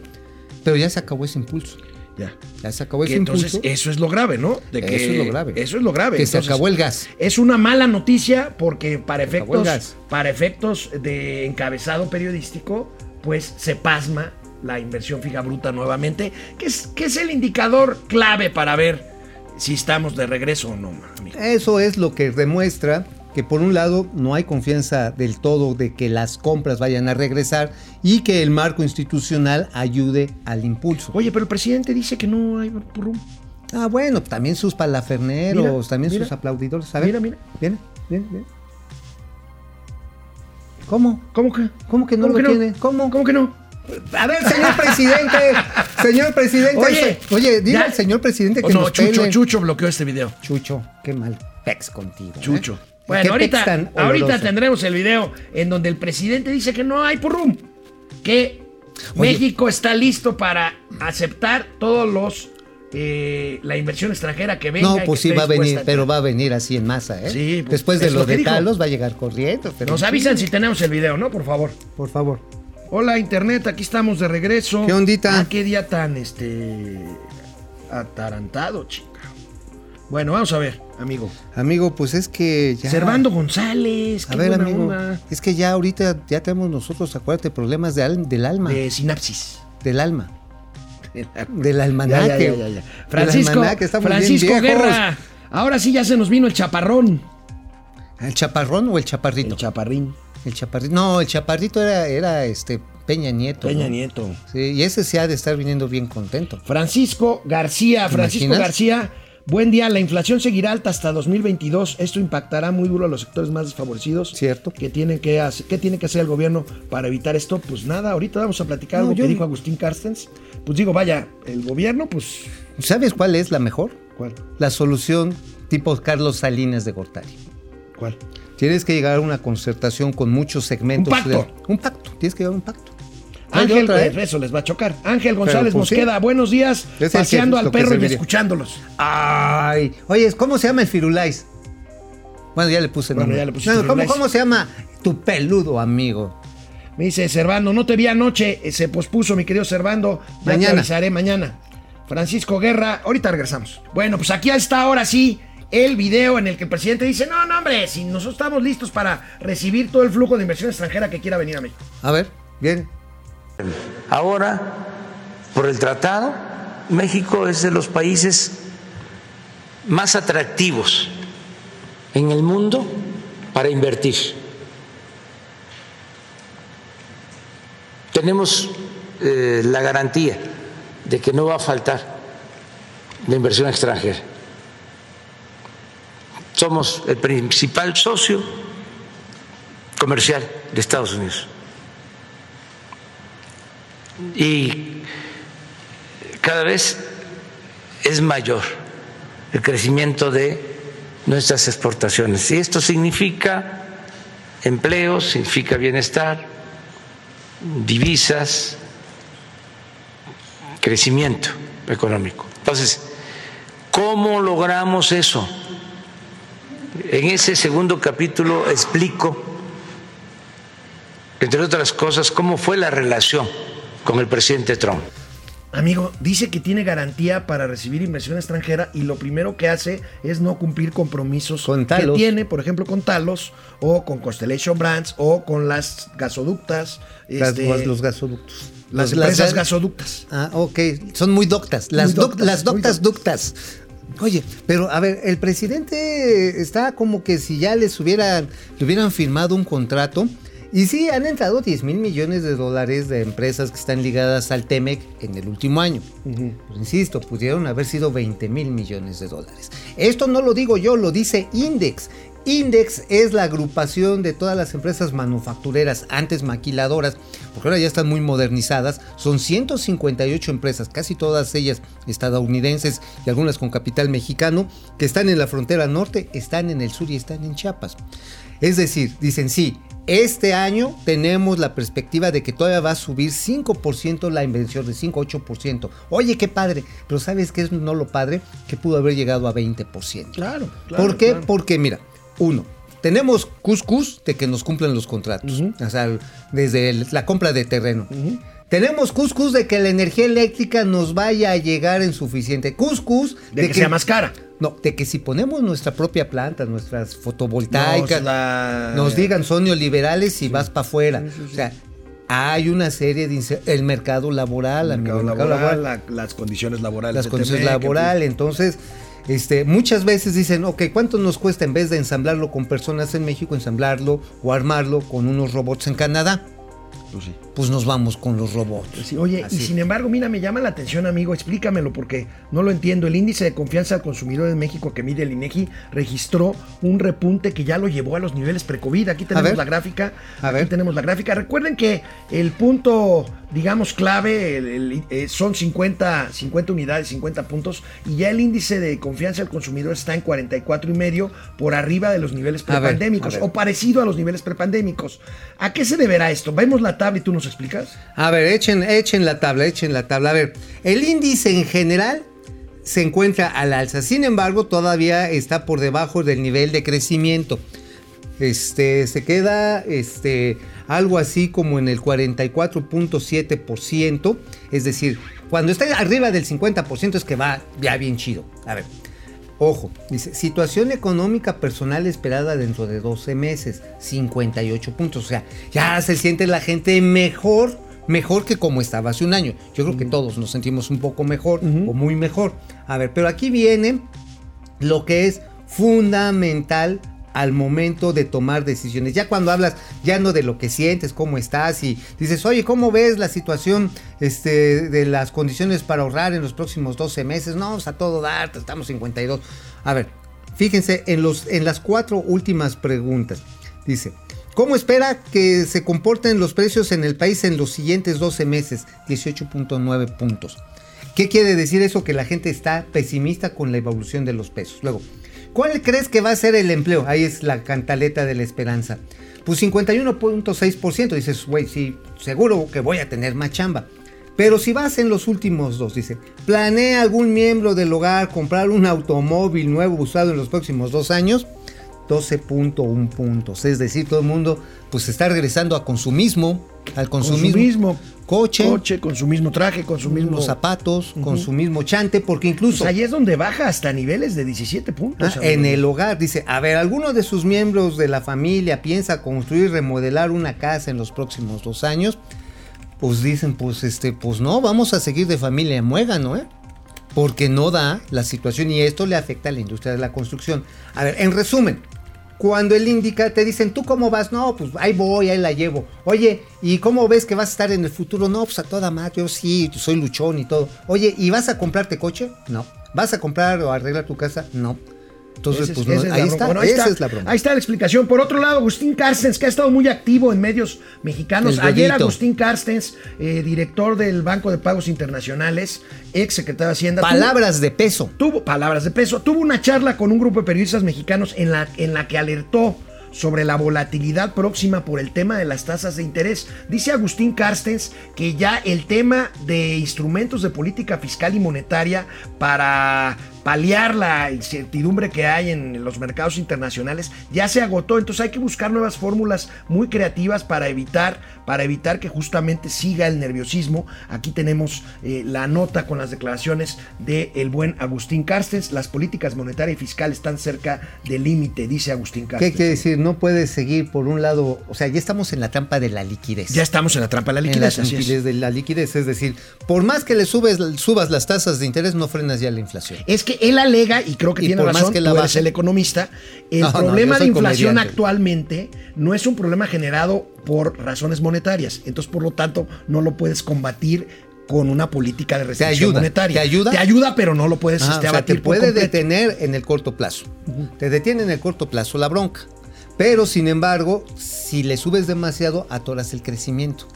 Pero ya se acabó ese impulso. Ya. Ya se acabó Que ese entonces impulso. eso es lo grave, ¿no? De que- Eso es lo grave. Eso es lo grave. Que se Entonces, acabó el gas. Es una mala noticia porque para efectos, para efectos de encabezado periodístico, pues se pasma la inversión fija bruta nuevamente, que es, que es el indicador clave para ver si estamos de regreso o no, amigo. Eso es lo que demuestra que por un lado no hay confianza del todo de que las compras vayan a regresar y que el marco institucional ayude al impulso. Oye, pero el presidente dice que no hay purrum. Ah, bueno, también sus palaferneros, Mira, también mira. sus aplaudidores. A ver, Mira, mira. Viene, viene, viene. ¿Cómo? ¿Cómo que? ¿Cómo que no ¿Cómo lo que no? tiene? ¿Cómo? ¿Cómo que no? A ver, señor presidente, [LAUGHS] señor presidente. Oye, oye, dile ya- al señor presidente que Oh, no, nos Chucho, pele. Chucho bloqueó este video. Chucho, qué mal pex contigo. ¿eh? Chucho. Bueno, ahorita, ahorita tendremos el video en donde el presidente dice que no hay purrum. Que México está listo para aceptar todos los eh, la inversión extranjera que venga. No, pues sí va a venir, pero va a venir así en masa, ¿eh? Sí, pues, Después de es lo, lo que de dijo. Talos va a llegar corriendo. pero Nos avisan si tenemos el video, ¿no? Por favor. Por favor. Hola Internet, aquí estamos de regreso. ¿Qué ondita? Ah, qué día tan este atarantado, chica. Bueno, vamos a ver, amigo. Amigo, pues es que ya. Servando González, qué A ver, buena amigo. onda. Es que ya ahorita ya tenemos nosotros, acuérdate, problemas de al- del alma. De sinapsis. Del alma. Del almanaque. Ya, ya, ya, ya, ya. Del Francisco, almanaque, estamos bien Francisco viejos. Guerra. Ahora sí ya se nos vino el chaparrón. ¿El chaparrón o el chaparrito? El chaparrín. El chaparrito. No, el chaparrito era, era este Peña Nieto. Peña ¿no? Nieto. Sí, y ese se ha de estar viniendo bien contento. Francisco García, ¿Te Francisco imaginas? García, buen día. La inflación seguirá alta hasta 2022. Esto impactará muy duro a los sectores más desfavorecidos. Cierto. ¿Qué tiene que, hacer, ¿Qué tiene que hacer el gobierno para evitar esto? Pues nada, ahorita vamos a platicar No, algo yo- que dijo Agustín Carstens. Pues digo, vaya, el gobierno, pues. ¿Sabes cuál es la mejor? ¿Cuál? La solución tipo Carlos Salinas de Gortari. ¿Cuál? Tienes que llegar a una concertación con muchos segmentos. Un pacto. de- un pacto. Tienes que llegar a un pacto. De Ángel, otra, eso les va a chocar. Ángel González pues, sí. Mosqueda, buenos días. Es el que- Paseando al perro y escuchándolos. Ay, oye, ¿cómo se llama el Firulais? Bueno, ya le puse Bueno, nombre. ya le No, ¿cómo. ¿Cómo se llama tu peludo amigo? Me dice Servando, no te vi anoche, eh, se pospuso mi querido Servando. Ya Mañana. te avisaré mañana. Francisco Guerra, ahorita regresamos. Bueno, pues aquí está ahora sí el video en el que el presidente dice, no, no, hombre, si nosotros estamos listos para recibir todo el flujo de inversión extranjera que quiera venir a México. A ver, bien. Ahora, por el tratado, México es de los países más atractivos en el mundo para invertir. Tenemos eh, la garantía de que no va a faltar la inversión extranjera. Somos el principal socio comercial de Estados Unidos. Y cada vez es mayor el crecimiento de nuestras exportaciones. Y esto significa empleo, significa bienestar, divisas, crecimiento económico. Entonces, ¿cómo logramos eso? En ese segundo capítulo explico, entre otras cosas, cómo fue la relación con el presidente Trump. Amigo, dice que tiene garantía para recibir inversión extranjera y lo primero que hace es no cumplir compromisos Con que tiene, por ejemplo, con Talos o con Constellation Brands o con las gasoductas. Las- este, los gasoductos. las empresas las- gasoductas. Ah, ok. Son muy doctas. Las, Muy doctas, las muy doctas ductas. Oye, pero a ver, el presidente está como que si ya les hubieran, le hubieran firmado un contrato. Y sí, han entrado 10 mil millones de dólares de empresas que están ligadas al TEMEC en el último año. Pues, insisto, pudieron haber sido 20 mil millones de dólares. Esto no lo digo yo, lo dice Index. Index es la agrupación de todas las empresas manufactureras, antes maquiladoras, porque ahora ya están muy modernizadas. Son 158 empresas, casi todas ellas estadounidenses y algunas con capital mexicano, que están en la frontera norte, están en el sur y están en Chiapas. Es decir, dicen sí, este año tenemos la perspectiva de que todavía va a subir 5% la inversión, de 5-8%. Oye, qué padre, pero ¿sabes qué es no lo padre? Que pudo haber llegado a 20%. Claro, claro. ¿Por qué? claro. Porque mira, uno, tenemos cuscús de que nos cumplan los contratos, o sea, desde el- la compra de terreno. Tenemos cuscús de que la energía eléctrica nos vaya a llegar en suficiente. Cuscús De, que, sea más cara. No, de que si ponemos nuestra propia planta, nuestras fotovoltaicas, Nos la- nos digan son neoliberales y vas para afuera. O sea, hay una serie de el mercado laboral, El amigo, mercado el mercado laboral, laboral, la- las condiciones laborales. las condiciones laborales. Entonces, este, muchas veces dicen, ok, ¿cuánto nos cuesta en vez de ensamblarlo con personas en México, ensamblarlo o armarlo con unos robots en Canadá? Pues sí. Pues nos vamos con los robots. Sí, Oye, Así. y sin embargo, mira, me llama la atención, amigo, explícamelo porque no lo entiendo. El índice de confianza al consumidor en México que mide el INEGI registró un repunte que ya lo llevó a los niveles pre-COVID. Aquí tenemos ver. la gráfica. A aquí ver. tenemos la gráfica. Recuerden que el punto, digamos, clave el- el- eh, son 50, 50 unidades, 50 puntos, y ya el índice de confianza al consumidor está en 44 y medio por arriba de los niveles prepandémicos o parecido a los niveles prepandémicos. ¿A qué se deberá esto? Vemos la tabla y tú nos explicas. A ver, echen, echen la tabla, echen la tabla. A ver, el índice en general se encuentra al alza. Sin embargo, todavía está por debajo del nivel de crecimiento. Este, se queda este, algo así como en el 44.7%. Es decir, cuando está arriba del 50% es que va ya bien chido. A ver, Ojo, dice, situación económica personal esperada dentro de 12 meses, 58 puntos. O sea, ya se siente la gente mejor, mejor que como estaba hace un año. Yo creo que todos nos sentimos un poco mejor o muy mejor. A ver, pero aquí viene lo que es fundamental al momento de tomar decisiones. Ya cuando hablas, ya no de lo que sientes, cómo estás y dices, oye, ¿cómo ves la situación este, de las condiciones para ahorrar en los próximos 12 meses? No, pues a todo dar, estamos 52. A ver, fíjense en, los, en las cuatro últimas preguntas. Dice, ¿cómo espera que se comporten los precios en el país en los siguientes 12 meses? 18.9 puntos. ¿Qué quiere decir eso? Que la gente está pesimista con la evolución de los pesos. Luego, ¿cuál crees que va a ser el empleo? Ahí es la cantaleta de la esperanza. Pues 51.6%. Dices, güey, sí, seguro que voy a tener más chamba. Pero si vas en los últimos dos, dice, ¿planea algún miembro del hogar comprar un automóvil nuevo usado en los próximos dos años? 12.1 puntos. Es decir, todo el mundo pues está regresando a consumismo, al consumismo. Consumismo. Coche, Coche, con su mismo traje, con su mismo. los zapatos, con su mismo chante, porque incluso Pues ahí es donde baja hasta niveles de 17 puntos. Ah, en el hogar, dice, a ver, ¿alguno de sus miembros de la familia piensa construir, remodelar una casa en los próximos dos años? Pues dicen, pues este, pues no, vamos a seguir de familia muégano, ¿eh? Porque no da la situación y esto le afecta a la industria de la construcción. A ver, en resumen, cuando él indica, te dicen, ¿tú cómo vas? No, pues ahí voy, ahí la llevo. Oye, ¿y cómo ves que vas a estar en el futuro? No, pues a toda madre, yo sí, soy luchón y todo. Oye, ¿y vas a comprarte coche? No. ¿Vas a comprar o arreglar tu casa? No. Entonces, es- pues no, esa es la ahí está, Bueno, ahí esa está, es la broma. Ahí está la explicación. Por otro lado, Agustín Carstens, que ha estado muy activo en medios mexicanos. Ayer. Agustín Carstens, eh, director del Banco de Pagos Internacionales, ex secretario de Hacienda. tuvo- Palabras de peso. tuvo palabras de peso, tuvo una charla con un grupo de periodistas mexicanos en la, en la que alertó sobre la volatilidad próxima por el tema de las tasas de interés. Dice Agustín Carstens que ya el tema de instrumentos de política fiscal y monetaria para paliar la incertidumbre que hay en los mercados internacionales ya se agotó, entonces hay que buscar nuevas fórmulas muy creativas para evitar para evitar que justamente siga el nerviosismo. Aquí tenemos eh, la nota con las declaraciones del el buen Agustín Carstens. Las políticas monetarias y fiscales están cerca del límite, dice Agustín ¿Qué Carstens. quiere decir? No puedes seguir por un lado, o sea, ya estamos en la trampa de la liquidez. Ya estamos en la trampa de la en la liquidez. es. liquidez de la liquidez, es decir, por más que le subes, subas las tasas de interés, no frenas ya la inflación. Es que él alega, y creo que Y tiene por más razón, que la tú eres baje- el economista, el No, problema de inflación comediante. actualmente no es un problema generado por razones monetarias. Entonces, por lo tanto, no lo puedes combatir con una política de restricción ayuda, monetaria. te ayuda. Te ayuda, pero no lo puedes Ajá, este, o sea, abatir te puede detener en el corto plazo. Te detiene en el corto plazo la bronca. Pero, sin embargo, si le subes demasiado, atoras el crecimiento.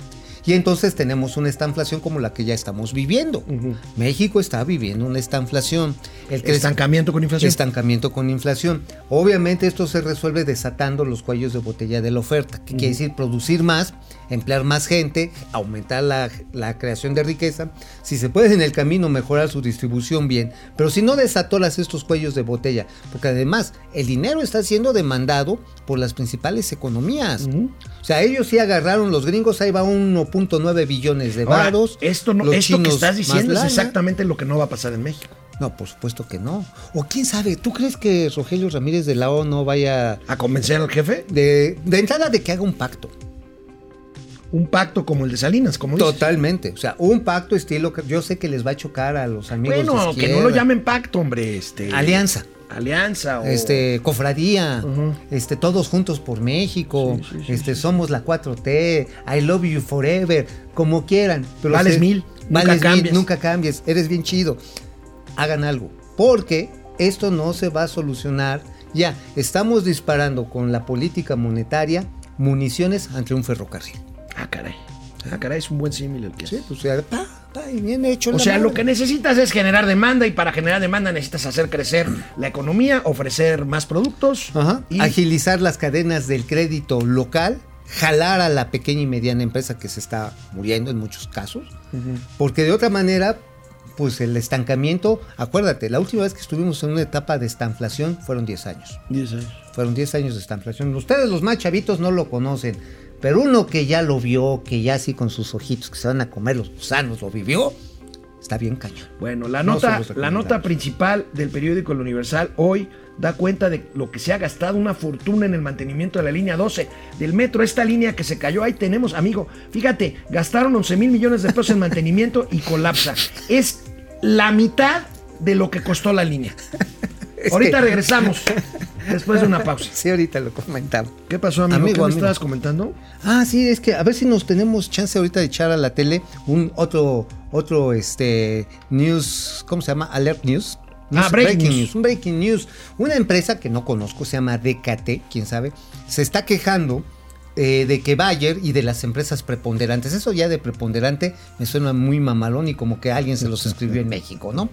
Y entonces tenemos una estanflación como la que ya estamos viviendo. México está viviendo una estanflación. El Estancamiento con inflación. Estancamiento con inflación. Obviamente esto se resuelve desatando los cuellos de botella de la oferta. que quiere decir? Producir más emplear más gente, aumentar la, la creación de riqueza, si se puede en el camino mejorar su distribución bien, pero si no desatoras estos cuellos de botella, porque además el dinero está siendo demandado por las principales economías. O sea, ellos sí agarraron, los gringos, ahí va 1.9 billones de Ahora, varos. esto, no, esto que estás diciendo es exactamente lo que no va a pasar en México. No, por supuesto que no. O quién sabe, ¿tú crees que Rogelio Ramírez de la O no vaya ¿A convencer al jefe? de, de entrada de que haga un pacto? Un pacto como el de Salinas, como dices. Totalmente. O sea, un pacto estilo que yo sé que les va a chocar a los amigos de Bueno, que no lo llamen pacto, hombre. Este, Alianza. Alianza o... Este, cofradía, este, todos juntos por México, Sí, sí, sí, este, somos la 4T, I love you forever, como quieran. Pero Vales se- mil, nunca vales mil, cambies. nunca cambies, eres bien chido. Hagan algo, porque esto no se va a solucionar. Ya, estamos disparando con la política monetaria municiones ante un ferrocarril. Ah, caray. Ah, caray, es un buen símil el que Sí, pues, o sea, pa, pa, y bien hecho. O sea, madre. lo que necesitas es generar demanda y para generar demanda necesitas hacer crecer la economía, ofrecer más productos Ajá. y Agilizar las cadenas del crédito local, jalar a la pequeña y mediana empresa que se está muriendo en muchos casos, porque de otra manera, pues el estancamiento, acuérdate, la última vez que estuvimos en una etapa de estanflación fueron 10 años. 10 años. Fueron 10 años de estanflación. Ustedes los más chavitos no lo conocen, pero uno que ya lo vio, que ya así con sus ojitos que se van a comer los gusanos lo vivió, está bien cañón. Bueno, la No nota, la nota principal del periódico El Universal hoy da cuenta de lo que se ha gastado una fortuna en el mantenimiento de la línea 12 del metro. Esta línea que se cayó, ahí tenemos, amigo. Fíjate, gastaron 11 mil millones de pesos en mantenimiento y colapsa. Es la mitad de lo que costó la línea. Es Ahorita que- regresamos, después de una pausa. Sí, ahorita lo comentamos. ¿Qué pasó, amigo? Amigo, ¿Qué me amigo. estabas comentando? Ah, sí, es que a ver si nos tenemos chance ahorita de echar a la tele un otro, otro, este, news, ¿cómo se llama? Alert News. Ah, breaking news. Un breaking news. Una empresa que no conozco, se llama DKT, quién sabe, se está quejando eh, de que Bayer y de las empresas preponderantes, eso ya de preponderante me suena muy mamalón y como que alguien se los escribió en México, ¿no?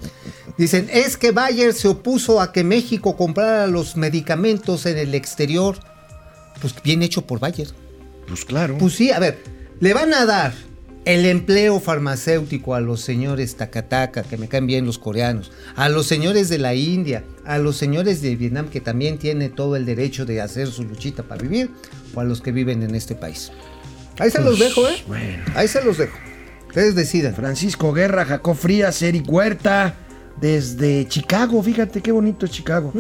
Dicen, es que Bayer se opuso a que México comprara los medicamentos en el exterior. Pues bien hecho por Bayer. Pues claro. Pues sí, a ver, le van a dar el empleo farmacéutico a los señores Takataka, que me caen bien los coreanos, a los señores de la India, a los señores de Vietnam, que también tienen todo el derecho de hacer su luchita para vivir, o a los que viven en este país. Ahí se los Pues, dejo, ¿eh? bueno. Ahí se los dejo. Ustedes decidan. Francisco Guerra, Jacob Frías, Eric Huerta, desde Chicago, fíjate qué bonito es Chicago.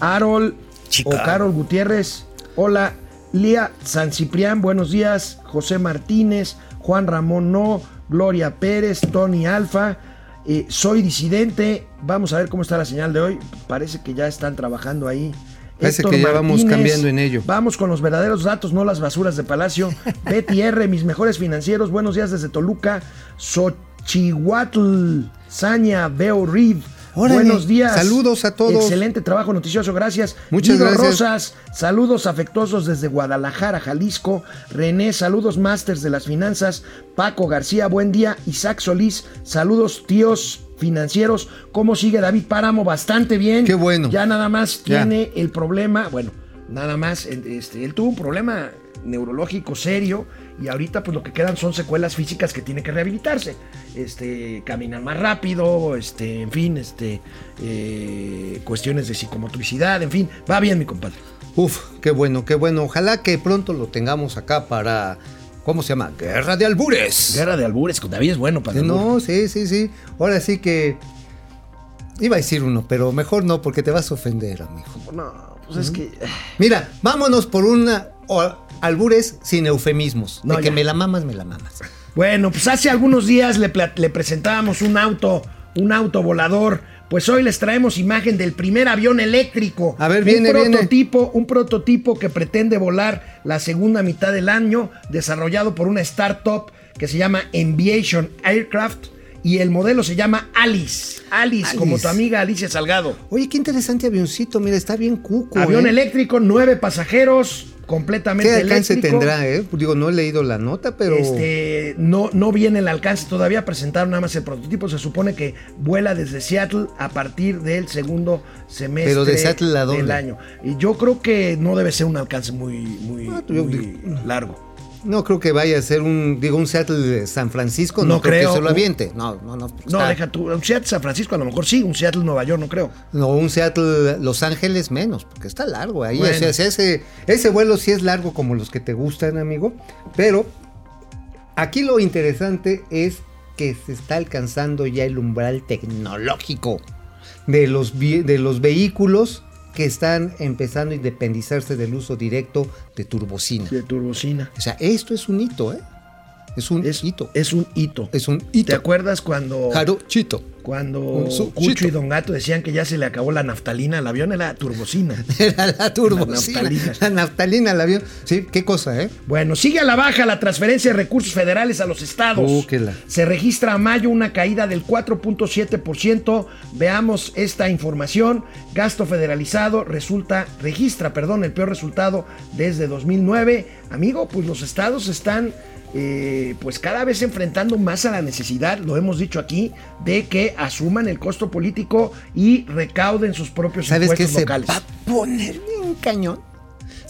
Arol Chicago. o Carol Gutiérrez, hola. Lía San Ciprián, buenos días. José Martínez, Juan Ramón No, Gloria Pérez, Tony Alfa. eh, soy disidente. Vamos a ver cómo está la señal de hoy. Parece que ya están trabajando ahí. Parece Héctor que ya vamos cambiando en ello. Vamos con los verdaderos datos, no las basuras de Palacio. [LAUGHS] Betty R, mis mejores financieros. Buenos días desde Toluca. Xochihuatl, Saña, Veo Riv. Órale, Buenos días. saludos a todos. Excelente trabajo noticioso, gracias. Muchas Guido gracias. Rosas, saludos afectuosos desde Guadalajara, Jalisco. René, saludos masters de las finanzas. Paco García, buen día. Isaac Solís, saludos tíos financieros. ¿Cómo sigue David Páramo? Bastante bien. Qué bueno. Ya nada más Ya. tiene el problema, bueno, nada más, este, él tuvo un problema neurológico serio y ahorita pues lo que quedan son secuelas físicas que tiene que rehabilitarse. Este, caminar más rápido, este, en fin, este, eh, cuestiones de psicomotricidad, en fin, va bien mi compadre. Uf, qué bueno, qué bueno. Ojalá que pronto lo tengamos acá para, ¿cómo se llama? Guerra de albures. Guerra de albures, con David es bueno para albur. No, sí, sí, sí. Ahora sí que. Iba a decir uno, pero mejor no, porque te vas a ofender, amigo. No, pues es que... Mira, vámonos por una. Albures sin eufemismos. No, de que ya. me la mamas, me la mamas. Bueno, pues hace algunos días le, presentábamos un auto, un auto volador. Pues hoy les traemos imagen del primer avión eléctrico. A ver, viene, un viene. prototipo, Un prototipo que pretende volar la segunda mitad del año, desarrollado por una startup que se llama Enviation Aircraft. Y el modelo se llama Alice. Alice, Alice. como tu amiga Alicia Salgado. Oye, qué interesante avioncito, mira, está bien cuco. Avión ¿eh? eléctrico, nueve pasajeros, completamente ¿Qué alcance eléctrico. tendrá, eh? Digo, no he leído la nota, pero. Este, no, no viene el alcance todavía, presentaron nada más el prototipo. Se supone que vuela desde Seattle a partir del segundo semestre Pero de Seattle, ¿a dónde? del año. Y yo creo que no debe ser un alcance muy, muy, Ah, yo muy digo- largo. No creo que vaya a ser un, digo, un Seattle de San Francisco, no, No creo, creo. que se lo aviente. No, no, no. No, deja tú. Un Seattle San Francisco a lo mejor sí, un Seattle Nueva York no creo. No, un Seattle Los Ángeles menos, porque está largo ahí. Bueno. O sea, si ese, ese vuelo sí es largo como los que te gustan, amigo. Pero aquí lo interesante es que se está alcanzando ya el umbral tecnológico de los, de los vehículos que están empezando a independizarse del uso directo de turbocina. De turbocina. O sea, esto es un hito, ¿eh? Es un Es, hito. es un hito. Es un ¿Te hito. acuerdas cuando, Jarochito. cuando Cucho y Don Gato decían que ya se le acabó la naftalina al avión? Era turbocina. [LAUGHS] Era la turbocina. La La naftalina. la avión. Sí, qué cosa, ¿eh? Bueno, sigue a la baja la transferencia de recursos federales a los estados. Uh, la- Se registra a mayo una caída del 4.7%. Veamos esta información. Gasto federalizado resulta, registra, perdón, el peor resultado desde 2009. Amigo, pues los estados están eh, pues cada vez enfrentando más a la necesidad, lo hemos dicho aquí, de que asuman el costo político y recauden sus propios ¿Sabes impuestos se locales. va a poner bien cañón?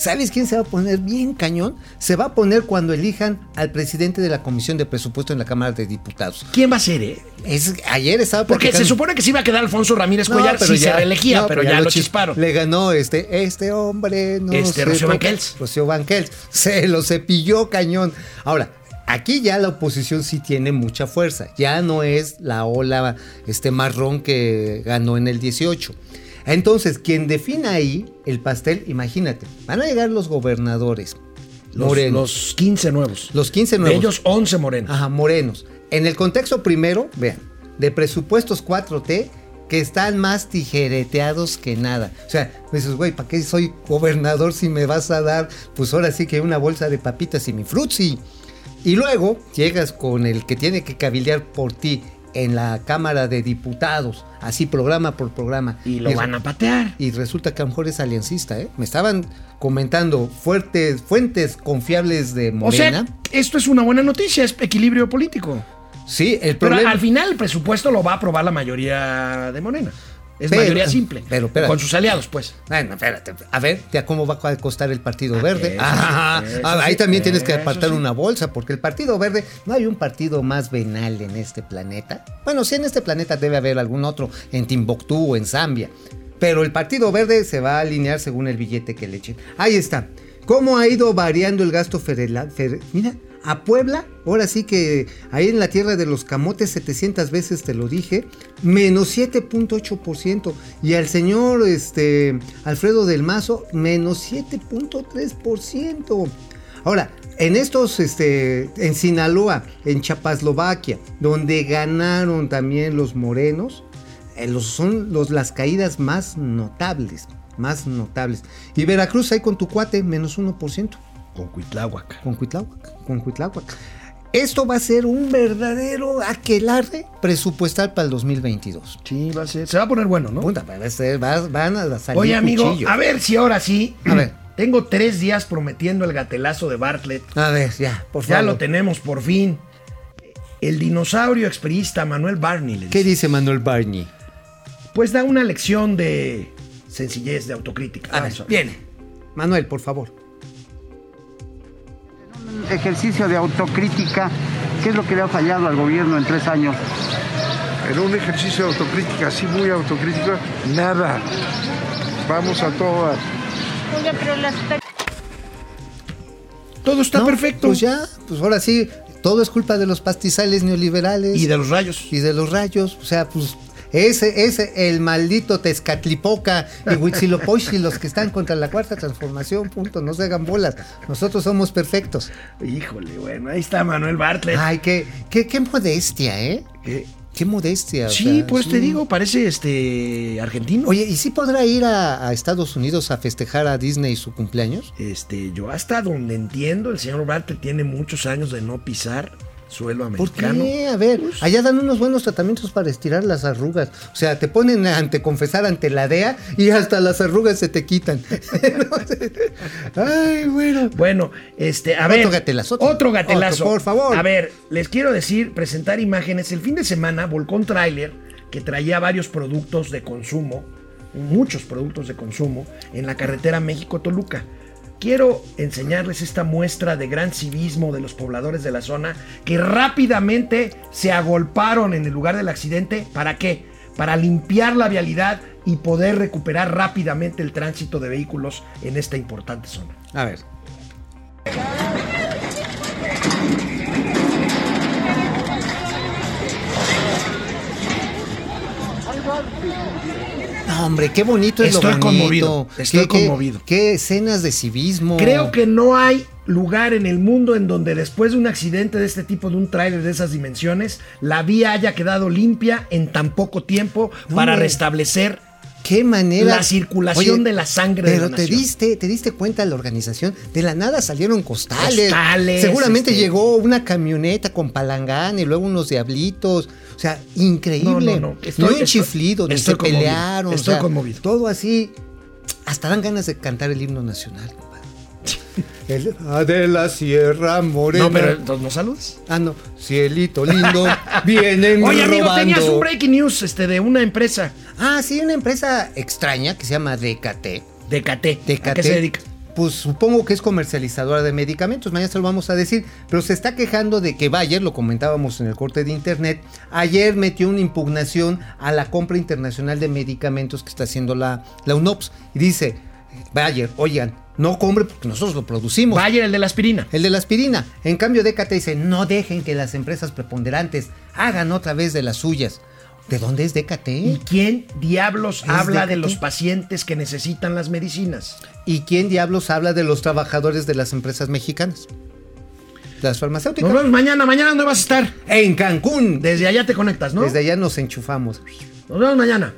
¿Sabes quién se va a poner bien cañón? Se va a poner cuando elijan al presidente de la Comisión de Presupuesto en la Cámara de Diputados. ¿Quién va a ser, eh? Es, ayer estaba Porque se supone que se iba a quedar Alfonso Ramírez No, Cuellar si se reelegía, no, pero ya, lo chis- chisparon. Le ganó este, este hombre, no Este, Rocío Banquels. Rocío Banquels. Se lo cepilló cañón. Ahora, aquí ya la oposición sí tiene mucha fuerza. Ya no es la ola este marrón que ganó en el 18. Entonces, quien defina ahí el pastel, imagínate, van a llegar los gobernadores Los, morenos. los 15 nuevos. Los 15 De nuevos. ellos 11 morenos. Ajá, morenos. En el contexto primero, vean, de presupuestos 4T que están más tijereteados que nada. O sea, dices, güey, ¿para qué soy gobernador si me vas a dar, pues ahora sí que una bolsa de papitas y mi frutzi? Y luego llegas con el que tiene que cabildear por ti en la Cámara de Diputados, así programa por programa. Y lo van a patear. Y resulta que a lo mejor es aliancista, ¿eh? Me estaban comentando fuertes, fuentes confiables de O Morena. sea, esto es una buena noticia, es equilibrio político. sí, el Pero al final el presupuesto lo va a aprobar la mayoría de Morena. Es Pero- mayoría simple. pero, espérate. con sus aliados, pues. Bueno, espérate. A ver, ¿ya ¿cómo va a costar el Partido Verde? eso Ah, sí, eso ah, ahí sí, también tienes que apartar sí. una bolsa, porque el Partido Verde, no hay un partido más venal en este planeta. Bueno, sí, en este planeta debe haber algún otro, en Timbuktu o en Zambia. Pero el Partido Verde se va a alinear según el billete que le echen. Ahí está. ¿Cómo ha ido variando el gasto federal? Mira, a Puebla, ahora sí que ahí en la tierra de los camotes, 700 veces te lo dije, menos 7.8%. Y al señor este, Alfredo del Mazo, menos 7.3%. Ahora, en estos, este, en Sinaloa, en Chapaslovaquia, donde ganaron también los morenos, eh, los- son los, las caídas más notables, más notables. Y Veracruz ahí con tu cuate, menos 1%, Con Cuitláhuac. con Cuitláhuac, con Cuitláhuac. Esto va a ser un verdadero aquelarre presupuestal para el 2022. Sí, va a ser. Se va a poner bueno, ¿no? Puta, va a ser- va- van a salir Oye, amigo, cuchillos. a ver si ahora sí. A ver. [CLEARS THROAT] Tengo tres días prometiendo el gatelazo de Bartlett. A ver, ya, por Ya favor. lo tenemos por fin. El dinosaurio expriista Manuel Barney ¿Qué dice, dice Manuel Barney? pues da una lección de sencillez, de autocrítica. A ver. viene. Manuel, por favor. Ejercicio de autocrítica, ¿qué es lo que le ha fallado al gobierno en tres años? En un ejercicio de autocrítica, así muy autocrítica, nada. Vamos a todas. Oiga, pero las Todo está No, perfecto. Pues ya, pues ahora sí, todo es culpa de los pastizales neoliberales. Y de los rayos. y de los rayos. O sea, pues ese es el maldito Tezcatlipoca y Huitzilopochtli, los que están contra la cuarta transformación, punto. No se hagan bolas. Nosotros somos perfectos. Híjole, bueno, ahí está Manuel Bartlett. Ay, qué, qué, qué modestia, ¿eh? ¿Qué? Qué modestia. Sí, sea, pues sí. te digo, parece este argentino. Oye, ¿y si podrá ir a, a Estados Unidos a festejar a Disney su cumpleaños? Este, yo hasta donde entiendo, el señor Bartlett tiene muchos años de no pisar suelo ¿Por americano. qué? A ver, Pues allá dan unos buenos tratamientos para estirar las arrugas. O sea, te ponen ante confesar ante la DEA y hasta las arrugas se te quitan. [LAUGHS] Ay, bueno. Bueno, este, a Otro ver. gatelazo, otro. Otro gatelazo. Otro, por favor. A ver, les quiero decir, presentar imágenes. El fin de semana volcó un tráiler que traía varios productos de consumo, muchos productos de consumo, en la carretera México-Toluca. Quiero enseñarles esta muestra de gran civismo de los pobladores de la zona que rápidamente se agolparon en el lugar del accidente. ¿Para qué? Para limpiar la vialidad y poder recuperar rápidamente el tránsito de vehículos en esta importante zona. A ver. No, hombre, qué bonito es Estoy lo bonito. conmovido, estoy Qué- conmovido. Qué escenas de civismo. Creo que no hay lugar en el mundo en donde después de un accidente de este tipo, de un tráiler de esas dimensiones, la vía haya quedado limpia en tan poco tiempo No, para hombre. restablecer qué manera la circulación de la sangre de pero la te nación. diste te diste cuenta de la organización de la nada salieron costales, Costales, seguramente este- llegó una camioneta con palangán y luego unos diablitos o sea increíble No, no, no, estoy- un estoy- chiflido ni estoy se conmovido, pelearon o estoy sea, conmovido. todo así hasta dan ganas de cantar el himno nacional compadre. [LAUGHS] el de la Sierra Morena No, pero entonces no saludes. ah no cielito lindo [LAUGHS] vienen Oye, amigo, robando. tenías un breaking news este, de una empresa, ah sí una empresa extraña que se llama DKT DKT. ¿A Tecate, qué se dedica? Pues supongo que es comercializadora de medicamentos, mañana se lo vamos a decir, pero se está quejando de que Bayer, lo comentábamos en el corte de internet, ayer metió una impugnación a la compra internacional de medicamentos que está haciendo la, la UNOPS. Y dice, Bayer, oigan, no compre porque nosotros lo producimos. Bayer, el de la aspirina. El de la aspirina. En cambio, DKT dice, no dejen que las empresas preponderantes hagan otra vez de las suyas. ¿De dónde es DKT? ¿Y quién diablos ¿Es habla de los pacientes que necesitan las medicinas? ¿Y quién diablos habla de los trabajadores de las empresas mexicanas? Las farmacéuticas. Nos vemos mañana. ¿Mañana dónde vas a estar? En Cancún. Desde allá te conectas, ¿no? Desde allá nos enchufamos. Nos vemos mañana.